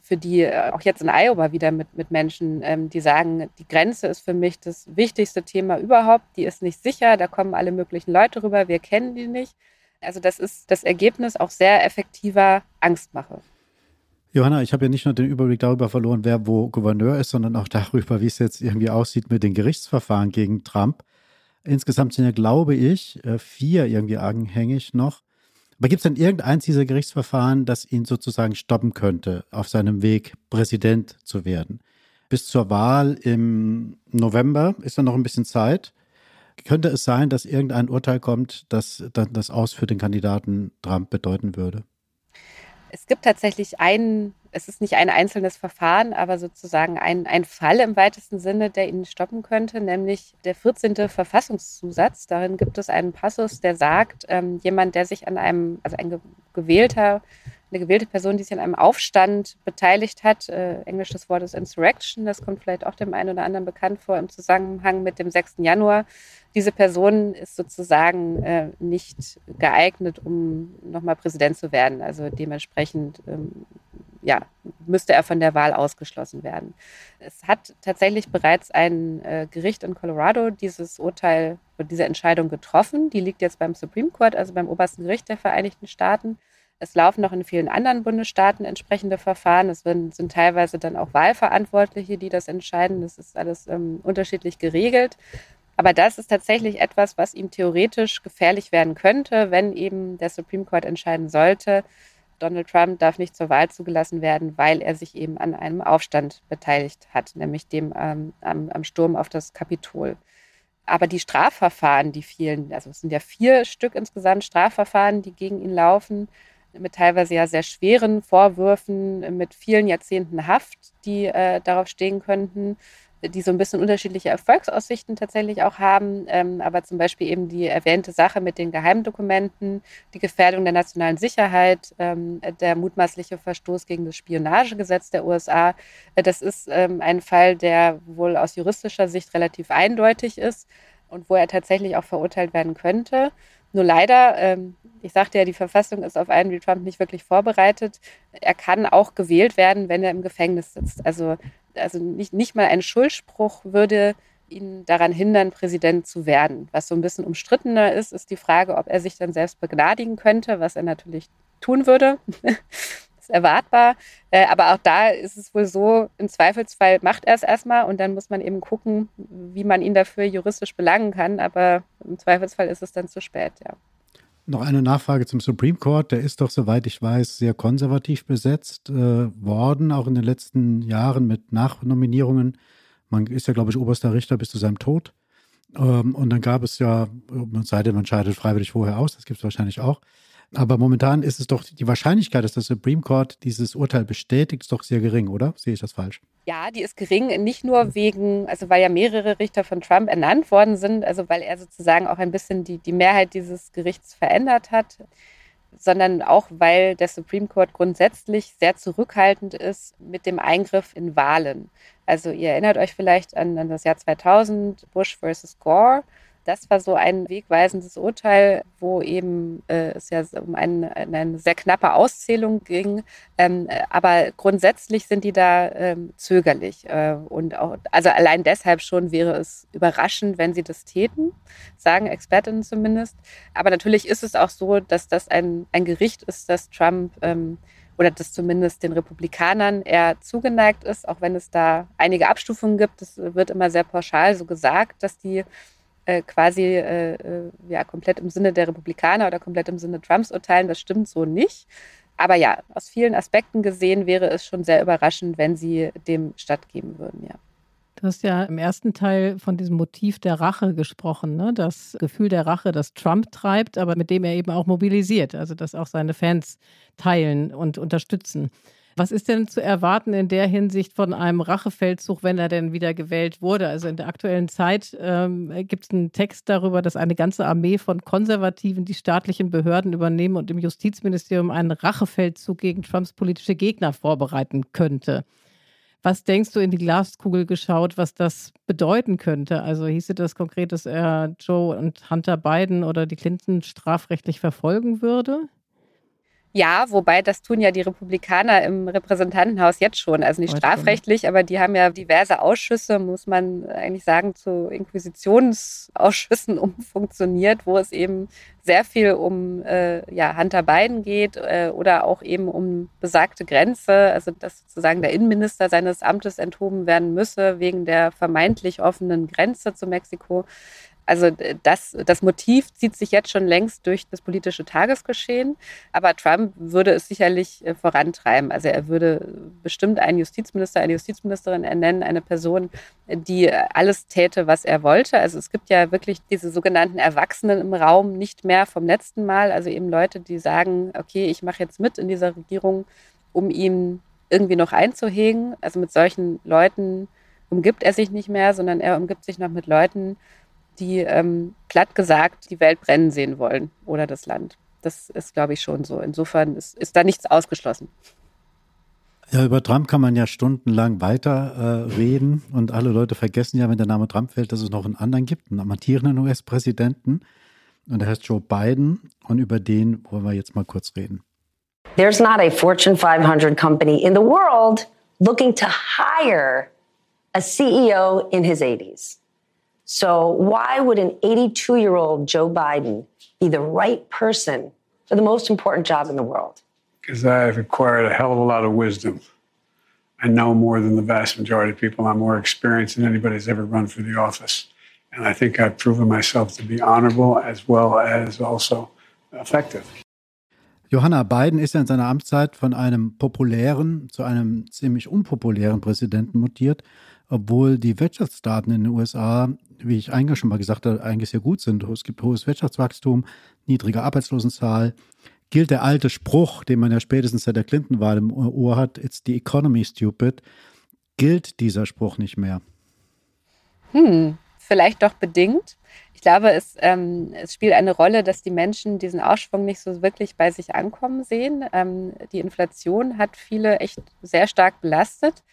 für die äh, auch jetzt in Iowa wieder mit, mit Menschen, ähm, die sagen, die Grenze ist für mich das wichtigste Thema überhaupt, die ist nicht sicher, da kommen alle möglichen Leute rüber, wir kennen die nicht. Also das ist das Ergebnis auch sehr effektiver Angstmache. Johanna, ich habe ja nicht nur den Überblick darüber verloren, wer wo Gouverneur ist, sondern auch darüber, wie es jetzt irgendwie aussieht mit den Gerichtsverfahren gegen Trump. Insgesamt sind ja, glaube ich, äh, vier irgendwie anhängig noch. Aber gibt es denn irgendeins dieser Gerichtsverfahren, das ihn sozusagen stoppen könnte auf seinem Weg, Präsident zu werden? Bis zur Wahl im November ist da noch ein bisschen Zeit. Könnte es sein, dass irgendein Urteil kommt, das dann das Aus für den Kandidaten Trump bedeuten würde? Es gibt tatsächlich einen, es ist nicht ein einzelnes Verfahren, aber sozusagen ein, ein Fall im weitesten Sinne, der ihn stoppen könnte, nämlich der 14. Verfassungszusatz. Darin gibt es einen Passus, der sagt, ähm, jemand, der sich an einem, also ein gewählter eine gewählte Person, die sich an einem Aufstand beteiligt hat. Äh, englisches Wort ist Insurrection, das kommt vielleicht auch dem einen oder anderen bekannt vor im Zusammenhang mit dem 6. Januar. Diese Person ist sozusagen äh, nicht geeignet, um nochmal Präsident zu werden. Also dementsprechend ähm, ja, müsste er von der Wahl ausgeschlossen werden. Es hat tatsächlich bereits ein äh, Gericht in Colorado dieses Urteil oder diese Entscheidung getroffen. Die liegt jetzt beim Supreme Court, also beim obersten Gericht der Vereinigten Staaten. Es laufen noch in vielen anderen Bundesstaaten entsprechende Verfahren. Es sind, sind teilweise dann auch Wahlverantwortliche, die das entscheiden. Das ist alles ähm, unterschiedlich geregelt. Aber das ist tatsächlich etwas, was ihm theoretisch gefährlich werden könnte, wenn eben der Supreme Court entscheiden sollte, Donald Trump darf nicht zur Wahl zugelassen werden, weil er sich eben an einem Aufstand beteiligt hat, nämlich dem ähm, am, am Sturm auf das Kapitol. Aber die Strafverfahren, die vielen, also es sind ja vier Stück insgesamt Strafverfahren, die gegen ihn laufen, mit teilweise ja sehr schweren Vorwürfen, mit vielen Jahrzehnten Haft, die äh, darauf stehen könnten, die so ein bisschen unterschiedliche Erfolgsaussichten tatsächlich auch haben. Ähm, aber zum Beispiel eben die erwähnte Sache mit den Geheimdokumenten, die Gefährdung der nationalen Sicherheit, ähm, der mutmaßliche Verstoß gegen das Spionagegesetz der USA. Äh, das ist ähm, ein Fall, der wohl aus juristischer Sicht relativ eindeutig ist und wo er tatsächlich auch verurteilt werden könnte. Nur leider, ähm, ich sagte ja, die Verfassung ist auf einen wie Trump nicht wirklich vorbereitet. Er kann auch gewählt werden, wenn er im Gefängnis sitzt. Also, also nicht, nicht mal ein Schuldspruch würde ihn daran hindern, Präsident zu werden. Was so ein bisschen umstrittener ist, ist die Frage, ob er sich dann selbst begnadigen könnte, was er natürlich tun würde. erwartbar. Äh, aber auch da ist es wohl so, im Zweifelsfall macht er es erstmal und dann muss man eben gucken, wie man ihn dafür juristisch belangen kann. Aber im Zweifelsfall ist es dann zu spät, ja. Noch eine Nachfrage zum Supreme Court. Der ist doch, soweit ich weiß, sehr konservativ besetzt äh, worden, auch in den letzten Jahren mit Nachnominierungen. Man ist ja, glaube ich, oberster Richter bis zu seinem Tod. Ähm, und dann gab es ja, seitdem man scheidet freiwillig vorher aus, das gibt es wahrscheinlich auch. Aber momentan ist es doch die Wahrscheinlichkeit, dass der Supreme Court dieses Urteil bestätigt, ist doch sehr gering, oder? Sehe ich das falsch? Ja, die ist gering, nicht nur wegen, also weil ja mehrere Richter von Trump ernannt worden sind, also weil er sozusagen auch ein bisschen die, die Mehrheit dieses Gerichts verändert hat, sondern auch weil der Supreme Court grundsätzlich sehr zurückhaltend ist mit dem Eingriff in Wahlen. Also ihr erinnert euch vielleicht an, an das Jahr 2000, Bush versus Gore das war so ein wegweisendes Urteil, wo eben äh, es ja um eine, eine sehr knappe Auszählung ging. Ähm, aber grundsätzlich sind die da ähm, zögerlich. Äh, und auch, also allein deshalb schon wäre es überraschend, wenn sie das täten, sagen Expertinnen zumindest. Aber natürlich ist es auch so, dass das ein, ein Gericht ist, das Trump ähm, oder das zumindest den Republikanern eher zugeneigt ist, auch wenn es da einige Abstufungen gibt. Es wird immer sehr pauschal so gesagt, dass die äh, quasi äh, äh, ja, komplett im Sinne der Republikaner oder komplett im Sinne Trumps urteilen. Das stimmt so nicht. Aber ja, aus vielen Aspekten gesehen wäre es schon sehr überraschend, wenn sie dem stattgeben würden, ja. Du hast ja im ersten Teil von diesem Motiv der Rache gesprochen, ne? das Gefühl der Rache, das Trump treibt, aber mit dem er eben auch mobilisiert, also das auch seine Fans teilen und unterstützen. Was ist denn zu erwarten in der Hinsicht von einem Rachefeldzug, wenn er denn wieder gewählt wurde? Also in der aktuellen Zeit ähm, gibt es einen Text darüber, dass eine ganze Armee von Konservativen die staatlichen Behörden übernehmen und im Justizministerium einen Rachefeldzug gegen Trumps politische Gegner vorbereiten könnte. Was denkst du in die Glaskugel geschaut, was das bedeuten könnte? Also hieße das konkret, dass er Joe und Hunter Biden oder die Clinton strafrechtlich verfolgen würde? Ja, wobei das tun ja die Republikaner im Repräsentantenhaus jetzt schon. Also nicht strafrechtlich, aber die haben ja diverse Ausschüsse, muss man eigentlich sagen, zu Inquisitionsausschüssen umfunktioniert, wo es eben sehr viel um äh, ja, Hunter Biden geht äh, oder auch eben um besagte Grenze, also dass sozusagen der Innenminister seines Amtes enthoben werden müsse wegen der vermeintlich offenen Grenze zu Mexiko. Also das, das Motiv zieht sich jetzt schon längst durch das politische Tagesgeschehen. Aber Trump würde es sicherlich äh, vorantreiben. Also er würde bestimmt einen Justizminister, eine Justizministerin ernennen, eine Person, die alles täte, was er wollte. Also es gibt ja wirklich diese sogenannten Erwachsenen im Raum nicht mehr vom letzten Mal. Also eben Leute, die sagen, okay, ich mache jetzt mit in dieser Regierung, um ihm irgendwie noch einzuhegen. Also mit solchen Leuten umgibt er sich nicht mehr, sondern er umgibt sich noch mit Leuten, die ähm, platt gesagt die Welt brennen sehen wollen oder das Land. Das ist, glaube ich, schon so. Insofern ist, ist da nichts ausgeschlossen. Ja, über Trump kann man ja stundenlang weiter äh, reden und alle Leute vergessen ja, wenn der Name Trump fällt, dass es noch einen anderen gibt, einen amtierenden US-Präsidenten und der heißt Joe Biden und über den wollen wir jetzt mal kurz reden. There's not a Fortune 500 company in the world looking to hire a CEO in his 80s. So, why would an 82 year old Joe Biden be the right person for the most important job in the world? Because I've acquired a hell of a lot of wisdom. I know more than the vast majority of people. I'm more experienced than anybody's ever run for the office. And I think I've proven myself to be honorable as well as also effective. Johanna Biden ist ja in seiner Amtszeit von einem populären zu einem ziemlich unpopulären Präsidenten mutiert, obwohl die Wirtschaftsdaten in den USA wie ich eingangs schon mal gesagt habe, eigentlich sehr gut sind. Es gibt hohes Wirtschaftswachstum, niedrige Arbeitslosenzahl. Gilt der alte Spruch, den man ja spätestens seit der Clinton-Wahl im Ohr hat, it's the economy stupid, gilt dieser Spruch nicht mehr? Hm, vielleicht doch bedingt. Ich glaube, es, ähm, es, spielt eine Rolle, dass die Menschen diesen Ausschwung nicht so wirklich bei sich ankommen sehen. Ähm, die Inflation hat viele echt sehr stark belastet.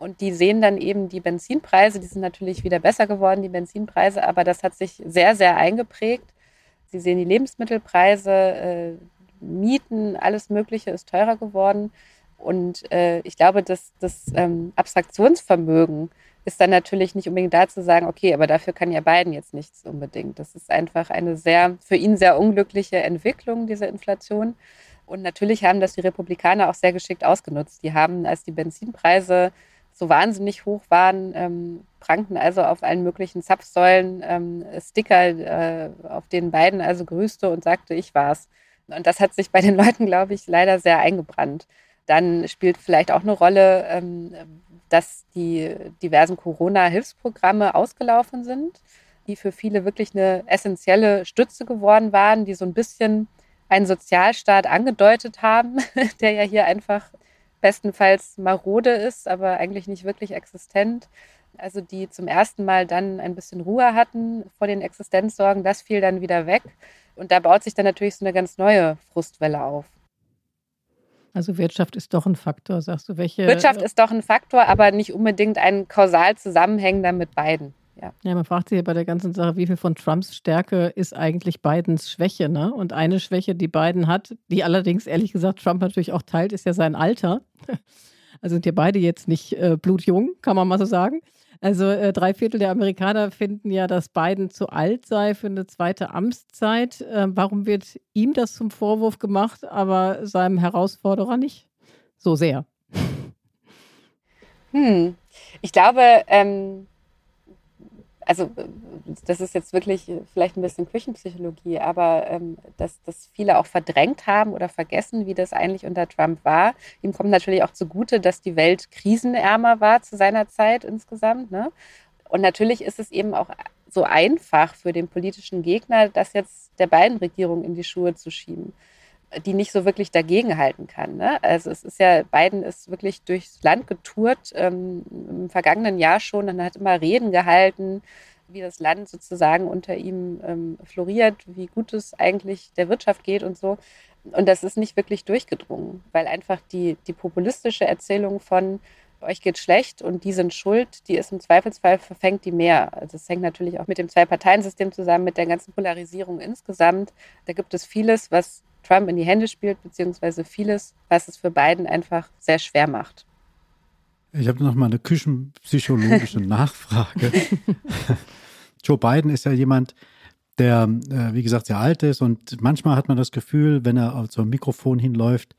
Und die sehen dann eben die Benzinpreise, die sind natürlich wieder besser geworden, die Benzinpreise, aber das hat sich sehr, sehr eingeprägt. Sie sehen die Lebensmittelpreise, äh, Mieten, alles Mögliche ist teurer geworden. Und äh, ich glaube, dass das ähm, Abstraktionsvermögen ist dann natürlich nicht unbedingt da zu sagen, okay, aber dafür kann ja Biden jetzt nichts unbedingt. Das ist einfach eine sehr, für ihn sehr unglückliche Entwicklung, diese Inflation. Und natürlich haben das die Republikaner auch sehr geschickt ausgenutzt. Die haben, als die Benzinpreise so wahnsinnig hoch waren, ähm, pranken also auf allen möglichen Zapfsäulen ähm, Sticker, äh, auf denen Biden also grüßte und sagte, ich war's. Und das hat sich bei den Leuten, glaube ich, leider sehr eingebrannt. Dann spielt vielleicht auch eine Rolle, ähm, dass die diversen Corona-Hilfsprogramme ausgelaufen sind, die für viele wirklich eine essentielle Stütze geworden waren, die so ein bisschen einen Sozialstaat angedeutet haben, der ja hier einfach bestenfalls marode ist, aber eigentlich nicht wirklich existent. Also die zum ersten Mal dann ein bisschen Ruhe hatten vor den Existenzsorgen, das fiel dann wieder weg. Und da baut sich dann natürlich so eine ganz neue Frustwelle auf. Also Wirtschaft ist doch ein Faktor, sagst du, welche? Wirtschaft ist doch ein Faktor, aber nicht unbedingt ein kausal zusammenhängender mit beiden. Ja. ja, man fragt sich ja bei der ganzen Sache, wie viel von Trumps Stärke ist eigentlich Bidens Schwäche, ne? Und eine Schwäche, die Biden hat, die allerdings ehrlich gesagt Trump natürlich auch teilt, ist ja sein Alter. Also sind ja beide jetzt nicht äh, blutjung, kann man mal so sagen. Also äh, drei Viertel der Amerikaner finden ja, dass Biden zu alt sei für eine zweite Amtszeit. Äh, warum wird ihm das zum Vorwurf gemacht, aber seinem Herausforderer nicht so sehr? Hm. Ich glaube, ähm, also das ist jetzt wirklich vielleicht ein bisschen Küchenpsychologie, aber ähm, dass, dass viele auch verdrängt haben oder vergessen, wie das eigentlich unter Trump war. Ihm kommt natürlich auch zugute, dass die Welt krisenärmer war zu seiner Zeit insgesamt. Ne? Und natürlich ist es eben auch so einfach für den politischen Gegner, das jetzt der beiden Regierung in die Schuhe zu schieben die nicht so wirklich dagegenhalten kann. Ne? Also es ist ja, Biden ist wirklich durchs Land getourt, ähm, im vergangenen Jahr schon, und hat immer Reden gehalten, wie das Land sozusagen unter ihm ähm, floriert, wie gut es eigentlich der Wirtschaft geht und so. Und das ist nicht wirklich durchgedrungen, weil einfach die, die populistische Erzählung von euch geht schlecht und die sind schuld, die ist im Zweifelsfall verfängt die mehr. Also es hängt natürlich auch mit dem Zwei-Parteien-System zusammen, mit der ganzen Polarisierung insgesamt. Da gibt es vieles, was Trump in die Hände spielt, beziehungsweise vieles, was es für Biden einfach sehr schwer macht. Ich habe noch mal eine küchenpsychologische Nachfrage. Joe Biden ist ja jemand, der, äh, wie gesagt, sehr alt ist und manchmal hat man das Gefühl, wenn er ein Mikrofon hinläuft,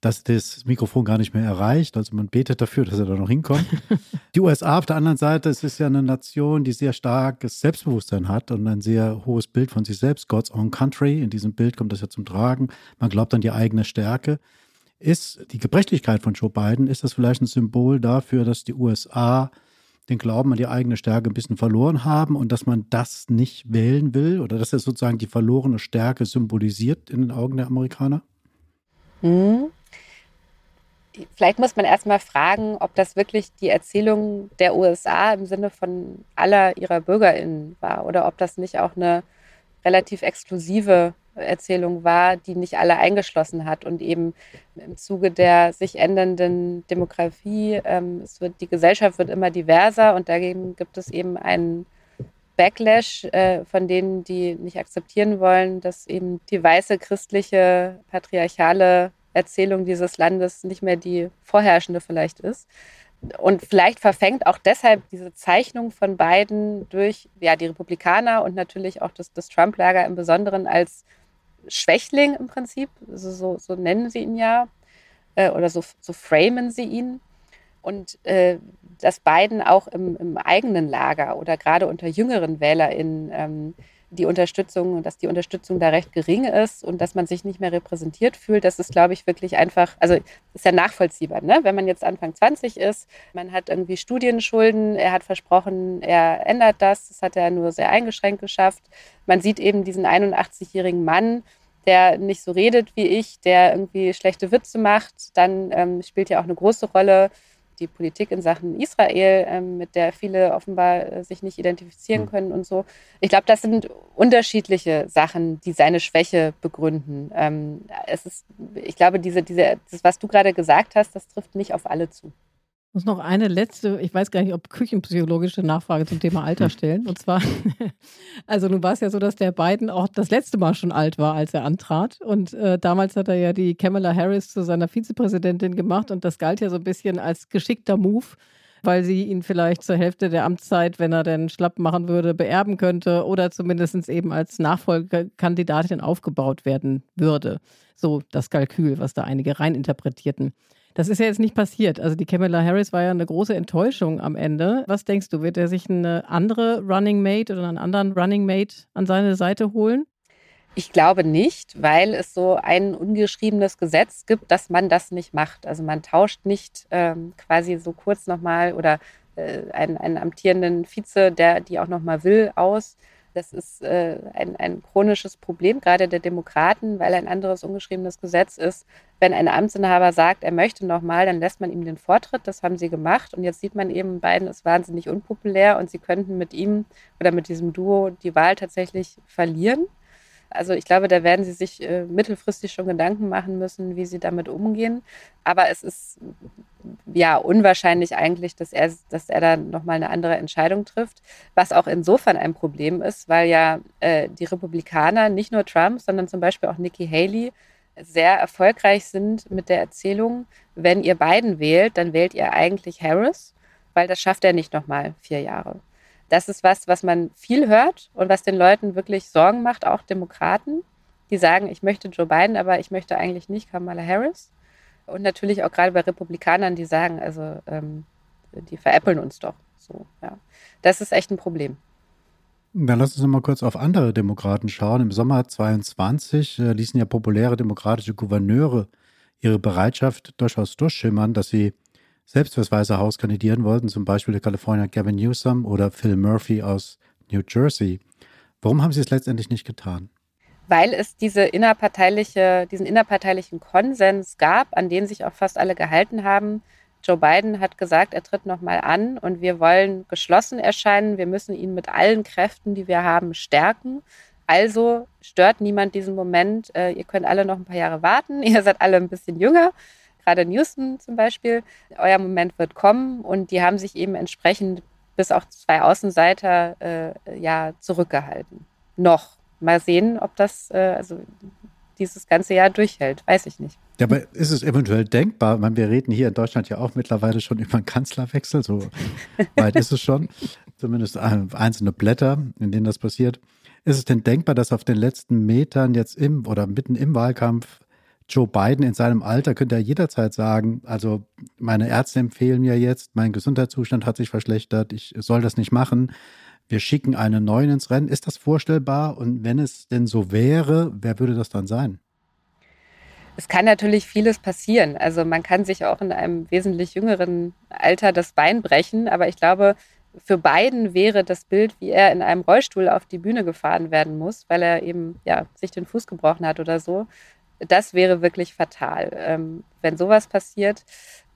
dass das Mikrofon gar nicht mehr erreicht. Also man betet dafür, dass er da noch hinkommt. die USA auf der anderen Seite, es ist ja eine Nation, die sehr starkes Selbstbewusstsein hat und ein sehr hohes Bild von sich selbst. God's own country. In diesem Bild kommt das ja zum Tragen. Man glaubt an die eigene Stärke. Ist die Gebrechlichkeit von Joe Biden, ist das vielleicht ein Symbol dafür, dass die USA den Glauben an die eigene Stärke ein bisschen verloren haben und dass man das nicht wählen will oder dass er sozusagen die verlorene Stärke symbolisiert in den Augen der Amerikaner? Mhm vielleicht muss man erstmal fragen, ob das wirklich die Erzählung der USA im Sinne von aller ihrer BürgerInnen war oder ob das nicht auch eine relativ exklusive Erzählung war, die nicht alle eingeschlossen hat und eben im Zuge der sich ändernden Demografie, ähm, es wird, die Gesellschaft wird immer diverser und dagegen gibt es eben einen Backlash äh, von denen, die nicht akzeptieren wollen, dass eben die weiße christliche patriarchale Erzählung dieses Landes nicht mehr die vorherrschende vielleicht ist. Und vielleicht verfängt auch deshalb diese Zeichnung von beiden durch ja, die Republikaner und natürlich auch das, das Trump-Lager im Besonderen als Schwächling im Prinzip, also so, so nennen sie ihn ja, äh, oder so, so framen sie ihn. Und äh, dass Biden auch im, im, eigenen Lager oder gerade unter jüngeren WählerInnen ähm, die Unterstützung, dass die Unterstützung da recht gering ist und dass man sich nicht mehr repräsentiert fühlt, das ist, glaube ich, wirklich einfach, also ist ja nachvollziehbar, ne? wenn man jetzt Anfang 20 ist, man hat irgendwie Studienschulden, er hat versprochen, er ändert das, das hat er nur sehr eingeschränkt geschafft. Man sieht eben diesen 81-jährigen Mann, der nicht so redet wie ich, der irgendwie schlechte Witze macht, dann ähm, spielt ja auch eine große Rolle, die Politik in Sachen Israel, ähm, mit der viele offenbar äh, sich nicht identifizieren hm. können und so. Ich glaube, das sind unterschiedliche Sachen, die seine Schwäche begründen. Ähm, es ist, ich glaube, diese, diese, das, was du gerade gesagt hast, das trifft nicht auf alle zu muss noch eine letzte, ich weiß gar nicht, ob küchenpsychologische Nachfrage zum Thema Alter hm. stellen. Und zwar, also nun war es ja so, dass der Biden auch das letzte Mal schon alt war, als er antrat. Und äh, damals hat er ja die Kamala Harris zu seiner Vizepräsidentin gemacht und das galt ja so ein bisschen als geschickter Move, weil sie ihn vielleicht zur Hälfte der Amtszeit, wenn er denn schlapp machen würde, beerben könnte oder zumindest eben als Nachfolgekandidatin aufgebaut werden würde. So das Kalkül, was da einige reininterpretierten. Das ist ja jetzt nicht passiert. Also die Kamala Harris war ja eine große Enttäuschung am Ende. Was denkst du, wird er sich eine andere Running Mate oder einen anderen Running Mate an seine Seite holen? Ich glaube nicht, weil es so ein ungeschriebenes Gesetz gibt, dass man das nicht macht. Also man tauscht nicht ähm, quasi so kurz nochmal oder äh, einen, einen amtierenden Vize, der die auch nochmal will, aus, Das ist äh, ein, ein chronisches Problem, gerade der Demokraten, weil ein anderes ungeschriebenes Gesetz ist, wenn ein Amtsinhaber sagt, er möchte nochmal, dann lässt man ihm den Vortritt. Das haben sie gemacht. Und jetzt sieht man eben, Biden ist wahnsinnig unpopulär und sie könnten mit ihm oder mit diesem Duo die Wahl tatsächlich verlieren. Also ich glaube, da werden sie sich äh, mittelfristig schon Gedanken machen müssen, wie sie damit umgehen. Aber es ist ja unwahrscheinlich eigentlich, dass er, dass er da nochmal eine andere Entscheidung trifft. Was auch insofern ein Problem ist, weil ja äh, die Republikaner, nicht nur Trump, sondern zum Beispiel auch Nikki Haley, sehr erfolgreich sind mit der Erzählung, wenn ihr beiden wählt, dann wählt ihr eigentlich Harris, weil das schafft er nicht nochmal vier Jahre. Das ist was, was man viel hört und was den Leuten wirklich Sorgen macht, auch Demokraten, die sagen, ich möchte Joe Biden, aber ich möchte eigentlich nicht Kamala Harris. Und natürlich auch gerade bei Republikanern, die sagen, also ähm, die veräppeln uns doch. So, ja. Das ist echt ein Problem. Dann lass uns mal kurz auf andere Demokraten schauen. Im Sommer 22 äh, ließen ja populäre demokratische Gouverneure ihre Bereitschaft durchaus durchschimmern, dass sie selbst fürs Weiße Haus kandidieren wollten, zum Beispiel der Kalifornier Gavin Newsom oder Phil Murphy aus New Jersey. Warum haben sie es letztendlich nicht getan? Weil es diese innerparteiliche, diesen innerparteilichen Konsens gab, an den sich auch fast alle gehalten haben. Joe Biden hat gesagt, er tritt nochmal an und wir wollen geschlossen erscheinen. Wir müssen ihn mit allen Kräften, die wir haben, stärken. Also stört niemand diesen Moment. Äh, ihr könnt alle noch ein paar Jahre warten. Ihr seid alle ein bisschen jünger gerade Newsom zum Beispiel, euer Moment wird kommen und die haben sich eben entsprechend bis auch zwei Außenseiter äh, ja zurückgehalten. Noch. Mal sehen, ob das äh, also dieses ganze Jahr durchhält. Weiß ich nicht. Ja, aber ist es eventuell denkbar? Ich meine, wir reden hier in Deutschland ja auch mittlerweile schon über einen Kanzlerwechsel. So weit ist es schon. Zumindest einzelne Blätter, in denen das passiert. Ist es denn denkbar, dass auf den letzten Metern jetzt im oder mitten im Wahlkampf Joe Biden in seinem Alter könnte er jederzeit sagen, also meine Ärzte empfehlen mir jetzt, mein Gesundheitszustand hat sich verschlechtert, ich soll das nicht machen. Wir schicken einen neuen ins Rennen. Ist das vorstellbar? Und wenn es denn so wäre, wer würde das dann sein? Es kann natürlich vieles passieren. Also man kann sich auch in einem wesentlich jüngeren Alter das Bein brechen, aber ich glaube, für Biden wäre das Bild, wie er in einem Rollstuhl auf die Bühne gefahren werden muss, weil er eben ja, sich den Fuß gebrochen hat oder so, das wäre wirklich fatal. Ähm, wenn sowas passiert,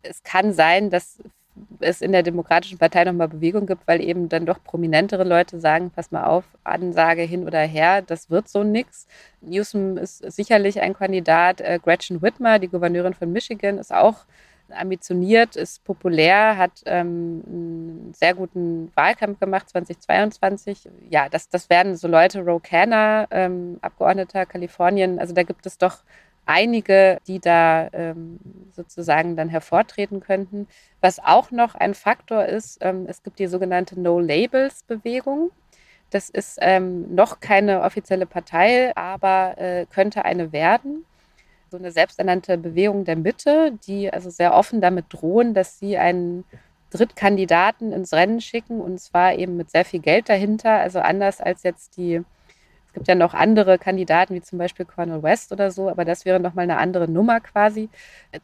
es kann sein, dass es in der Demokratischen Partei nochmal Bewegung gibt, weil eben dann doch prominentere Leute sagen, pass mal auf, Ansage hin oder her, das wird so nix. Newsom ist sicherlich ein Kandidat. Äh, Gretchen Whitmer, die Gouverneurin von Michigan, ist auch ambitioniert, ist populär, hat ähm, einen sehr guten Wahlkampf gemacht 2022. Ja, das, das werden so Leute, Ro Khanna, ähm, Abgeordneter Kalifornien, also da gibt es doch einige, die da ähm, sozusagen dann hervortreten könnten. Was auch noch ein Faktor ist, ähm, es gibt die sogenannte No-Labels-Bewegung. Das ist ähm, noch keine offizielle Partei, aber äh, könnte eine werden so eine selbsternannte Bewegung der Mitte, die also sehr offen damit drohen, dass sie einen Drittkandidaten ins Rennen schicken und zwar eben mit sehr viel Geld dahinter. Also anders als jetzt die, es gibt ja noch andere Kandidaten, wie zum Beispiel Cornel West oder so, aber das wäre nochmal eine andere Nummer quasi,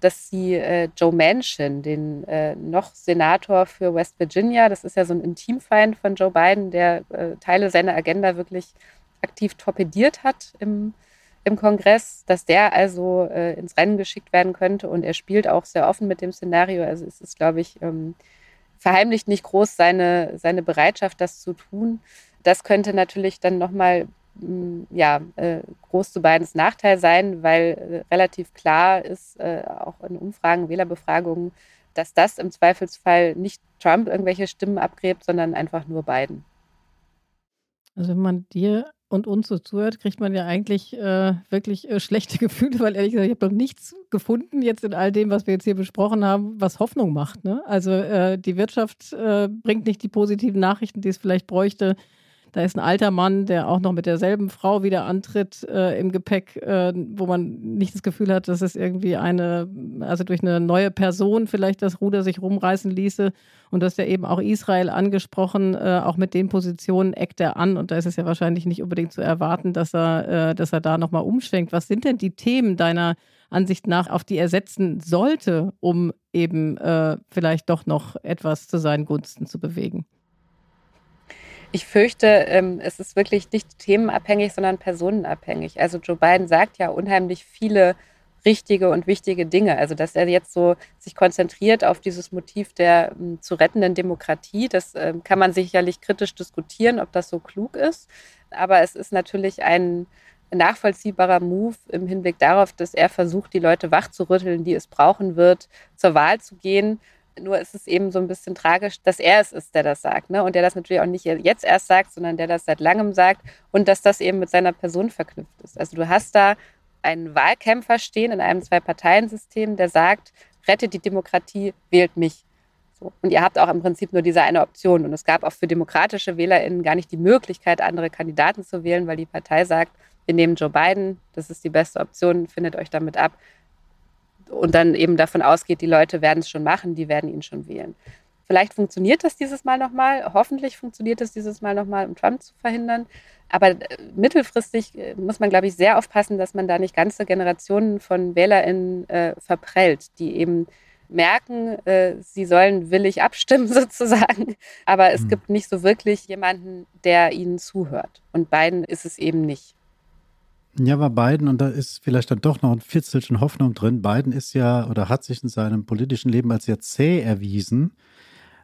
dass sie äh, Joe Manchin, den äh, noch Senator für West Virginia, das ist ja so ein Intimfeind von Joe Biden, der äh, Teile seiner Agenda wirklich aktiv torpediert hat im im Kongress, dass der also äh, ins Rennen geschickt werden könnte. Und er spielt auch sehr offen mit dem Szenario. Also es ist, glaube ich, ähm, verheimlicht nicht groß seine, seine Bereitschaft, das zu tun. Das könnte natürlich dann nochmal mm, ja, äh, groß zu Bidens Nachteil sein, weil äh, relativ klar ist, äh, auch in Umfragen, Wählerbefragungen, dass das im Zweifelsfall nicht Trump irgendwelche Stimmen abgräbt, sondern einfach nur Biden. Also wenn man dir und uns so zuhört, kriegt man ja eigentlich äh, wirklich äh, schlechte Gefühle, weil ehrlich gesagt, ich habe noch nichts gefunden jetzt in all dem, was wir jetzt hier besprochen haben, was Hoffnung macht. Ne? Also äh, die Wirtschaft äh, bringt nicht die positiven Nachrichten, die es vielleicht bräuchte. Da ist ein alter Mann, der auch noch mit derselben Frau wieder antritt äh, im Gepäck, äh, wo man nicht das Gefühl hat, dass es irgendwie eine, also durch eine neue Person vielleicht das Ruder sich rumreißen ließe. Und du hast ja eben auch Israel angesprochen, äh, auch mit den Positionen eckt er an. Und da ist es ja wahrscheinlich nicht unbedingt zu erwarten, dass er, äh, dass er da nochmal umschwenkt. Was sind denn die Themen deiner Ansicht nach, auf die er setzen sollte, um eben äh, vielleicht doch noch etwas zu seinen Gunsten zu bewegen? Ich fürchte, ähm, es ist wirklich nicht themenabhängig, sondern personenabhängig. Also Joe Biden sagt ja unheimlich viele richtige und wichtige Dinge. Also dass er jetzt so sich konzentriert auf dieses Motiv der m, zu rettenden Demokratie, das äh, kann man sicherlich kritisch diskutieren, ob das so klug ist. Aber es ist natürlich ein nachvollziehbarer Move im Hinblick darauf, dass er versucht, die Leute wachzurütteln, die es brauchen wird, zur Wahl zu gehen. Nur ist es eben so ein bisschen tragisch, dass er es ist, der das sagt. Ne? Und der das natürlich auch nicht jetzt erst sagt, sondern der das seit langem sagt und dass das eben mit seiner Person verknüpft ist. Also du hast da einen Wahlkämpfer stehen in einem Zwei-Parteien-System, der sagt, rettet die Demokratie, wählt mich. So. Und ihr habt auch im Prinzip nur diese eine Option. Und es gab auch für demokratische WählerInnen gar nicht die Möglichkeit, andere Kandidaten zu wählen, weil die Partei sagt, wir nehmen Joe Biden, das ist die beste Option, findet euch damit ab. Und dann eben davon ausgeht, die Leute werden es schon machen, die werden ihn schon wählen. Vielleicht funktioniert das dieses Mal nochmal, hoffentlich funktioniert es dieses Mal nochmal, um Trump zu verhindern. Aber äh, mittelfristig äh, muss man, glaube ich, sehr aufpassen, dass man da nicht ganze Generationen von WählerInnen äh, verprellt, die eben merken, äh, sie sollen willig abstimmen sozusagen. Aber es mhm. gibt nicht so wirklich jemanden, der ihnen zuhört. Und Biden ist es eben nicht. Ja, aber Biden, und da ist vielleicht dann doch noch ein Fitzelchen Hoffnung drin. Biden ist ja oder hat sich in seinem politischen Leben als sehr zäh erwiesen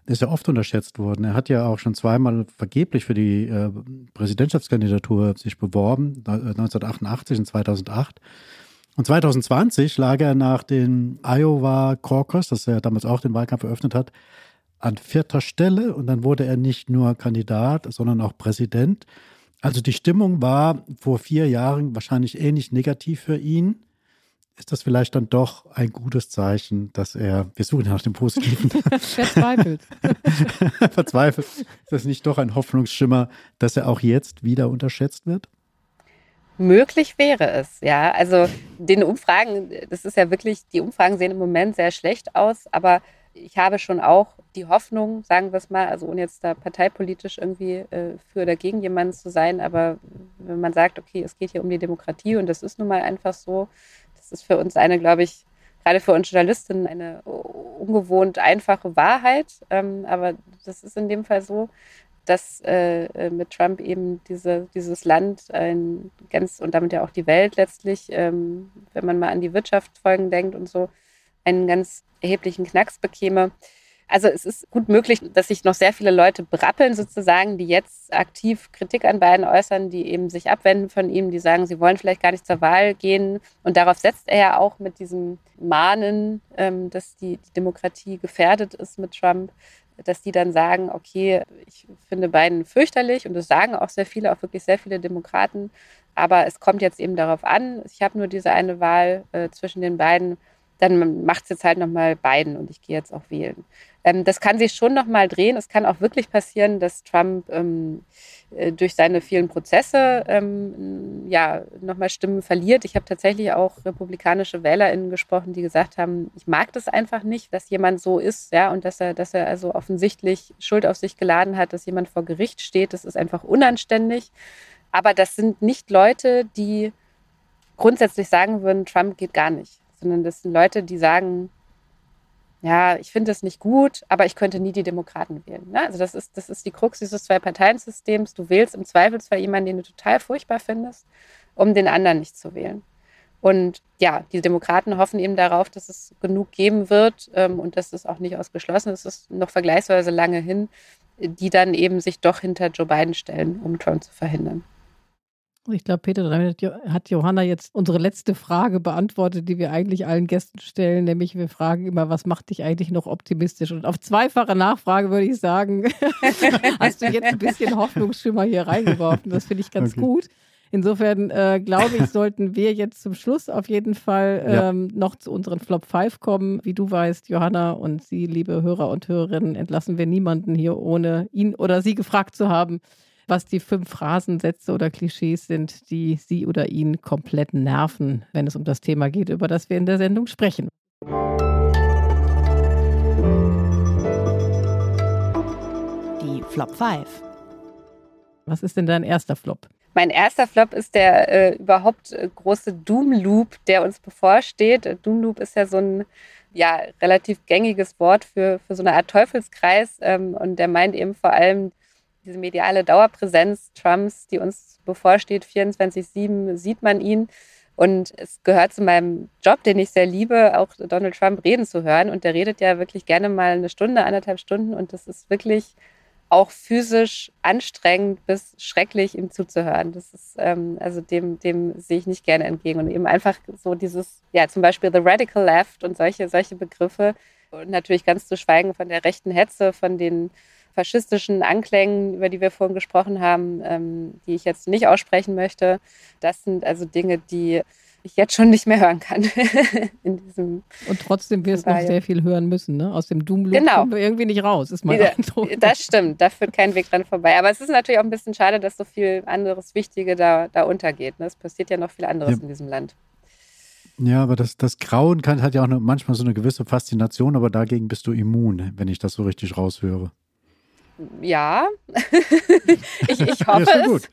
ist ja oft unterschätzt worden. Er hat ja auch schon zweimal vergeblich für die äh, Präsidentschaftskandidatur sich beworben, 1988 und 2008. Und 2020 lag er nach den Iowa Caucus, das er damals auch den Wahlkampf eröffnet hat, an vierter Stelle und dann wurde er nicht nur Kandidat, sondern auch Präsident. Also die Stimmung war vor vier Jahren wahrscheinlich ähnlich negativ für ihn ist das vielleicht dann doch ein gutes Zeichen, dass er, wir suchen nach dem Positiven. Verzweifelt. Verzweifelt. Ist das nicht doch ein Hoffnungsschimmer, dass er auch jetzt wieder unterschätzt wird? Möglich wäre es, ja. Also den Umfragen, das ist ja wirklich, die Umfragen sehen im Moment sehr schlecht aus, aber ich habe schon auch die Hoffnung, sagen wir es mal, also ohne jetzt da parteipolitisch irgendwie äh, für oder gegen jemanden zu sein, aber wenn man sagt, okay, es geht hier um die Demokratie und das ist nun mal einfach so, das ist für uns eine, glaube ich, gerade für uns Journalistinnen eine ungewohnt einfache Wahrheit. Ähm, aber das ist in dem Fall so, dass äh, äh, mit Trump eben diese, dieses Land ein ganz und damit ja auch die Welt letztlich, ähm, wenn man mal an die Wirtschaftsfolgen denkt und so, einen ganz erheblichen Knacks bekäme. Also es ist gut möglich, dass sich noch sehr viele Leute brappeln sozusagen, die jetzt aktiv Kritik an Biden äußern, die eben sich abwenden von ihm, die sagen, sie wollen vielleicht gar nicht zur Wahl gehen. Und darauf setzt er ja auch mit diesem Mahnen, ähm, dass die, Demokratie gefährdet ist mit Trump, dass die dann sagen, okay, ich finde Biden fürchterlich und das sagen auch sehr viele, auch wirklich sehr viele Demokraten. Aber es kommt jetzt eben darauf an, ich habe nur diese eine Wahl äh, zwischen den beiden dann macht es jetzt halt nochmal Biden und ich gehe jetzt auch wählen. Ähm, das kann sich schon nochmal drehen. Es kann auch wirklich passieren, dass Trump ähm, äh, durch seine vielen Prozesse ähm, ja nochmal Stimmen verliert. Ich habe tatsächlich auch republikanische WählerInnen gesprochen, die gesagt haben, ich mag das einfach nicht, dass jemand so ist, ja, und dass er, dass er also offensichtlich Schuld auf sich geladen hat, dass jemand vor Gericht steht. Das ist einfach unanständig. Aber das sind nicht Leute, die grundsätzlich sagen würden, Trump geht gar nicht sondern das sind Leute, die sagen, ja, ich finde es nicht gut, aber ich könnte nie die Demokraten wählen. Ne? Also das ist, das ist die Krux dieses Zwei-Parteien-Systems. Du wählst im Zweifelsfall jemanden, den du total furchtbar findest, um den anderen nicht zu wählen. Und ja, die Demokraten hoffen eben darauf, dass es genug geben wird ähm, und das ist auch nicht ausgeschlossen. Es ist noch vergleichsweise lange hin, die dann eben sich doch hinter Joe Biden stellen, um Trump zu verhindern. Ich glaube, Peter, damit hat Johanna jetzt unsere letzte Frage beantwortet, die wir eigentlich allen Gästen stellen, nämlich wir fragen immer, was macht dich eigentlich noch optimistisch? Und auf zweifache Nachfrage würde ich sagen, hast du jetzt ein bisschen Hoffnungsschimmer hier reingeworfen. Das finde ich ganz okay. gut. Insofern äh, glaube ich, sollten wir jetzt zum Schluss auf jeden Fall ähm, ja. noch zu unseren Flop 5 kommen. Wie du weißt, Johanna und Sie, liebe Hörer und Hörerinnen, entlassen wir niemanden hier, ohne ihn oder sie gefragt zu haben, was die fünf Phrasensätze oder Klischees sind, die Sie oder ihn komplett nerven, wenn es um das Thema geht, über das wir in der Sendung sprechen. Die Flop 5. Was ist denn dein erster Flop? Mein erster Flop ist der äh, überhaupt äh, große Doom Loop, der uns bevorsteht. Doom Loop ist ja so ein ja, relativ gängiges Wort für, für so eine Art Teufelskreis ähm, und der meint eben vor allem Diese mediale Dauerpräsenz Trumps, die uns bevorsteht, 24-7 sieht man ihn. Und es gehört zu meinem Job, den ich sehr liebe, auch Donald Trump reden zu hören. Und der redet ja wirklich gerne mal eine Stunde, anderthalb Stunden. Und das ist wirklich auch physisch anstrengend bis schrecklich, ihm zuzuhören. Das ist, ähm, also dem, dem sehe ich nicht gerne entgegen. Und eben einfach so dieses, ja, zum Beispiel The Radical Left und solche, solche Begriffe. Und natürlich ganz zu schweigen von der rechten Hetze, von den faschistischen Anklängen, über die wir vorhin gesprochen haben, ähm, die ich jetzt nicht aussprechen möchte. Das sind also Dinge, die ich jetzt schon nicht mehr hören kann. in diesem Und trotzdem wirst du noch sehr viel hören müssen. Ne? Aus dem Doom genau. kommen wir irgendwie nicht raus, ist mein Eindruck. Das stimmt, da führt kein Weg dran vorbei. Aber es ist natürlich auch ein bisschen schade, dass so viel anderes Wichtige da, da untergeht. Ne? Es passiert ja noch viel anderes ja. in diesem Land. Ja, aber das, das Grauen kann, hat ja auch eine, manchmal so eine gewisse Faszination, aber dagegen bist du immun, wenn ich das so richtig raushöre. Ja, ich, ich hoffe ja, gut.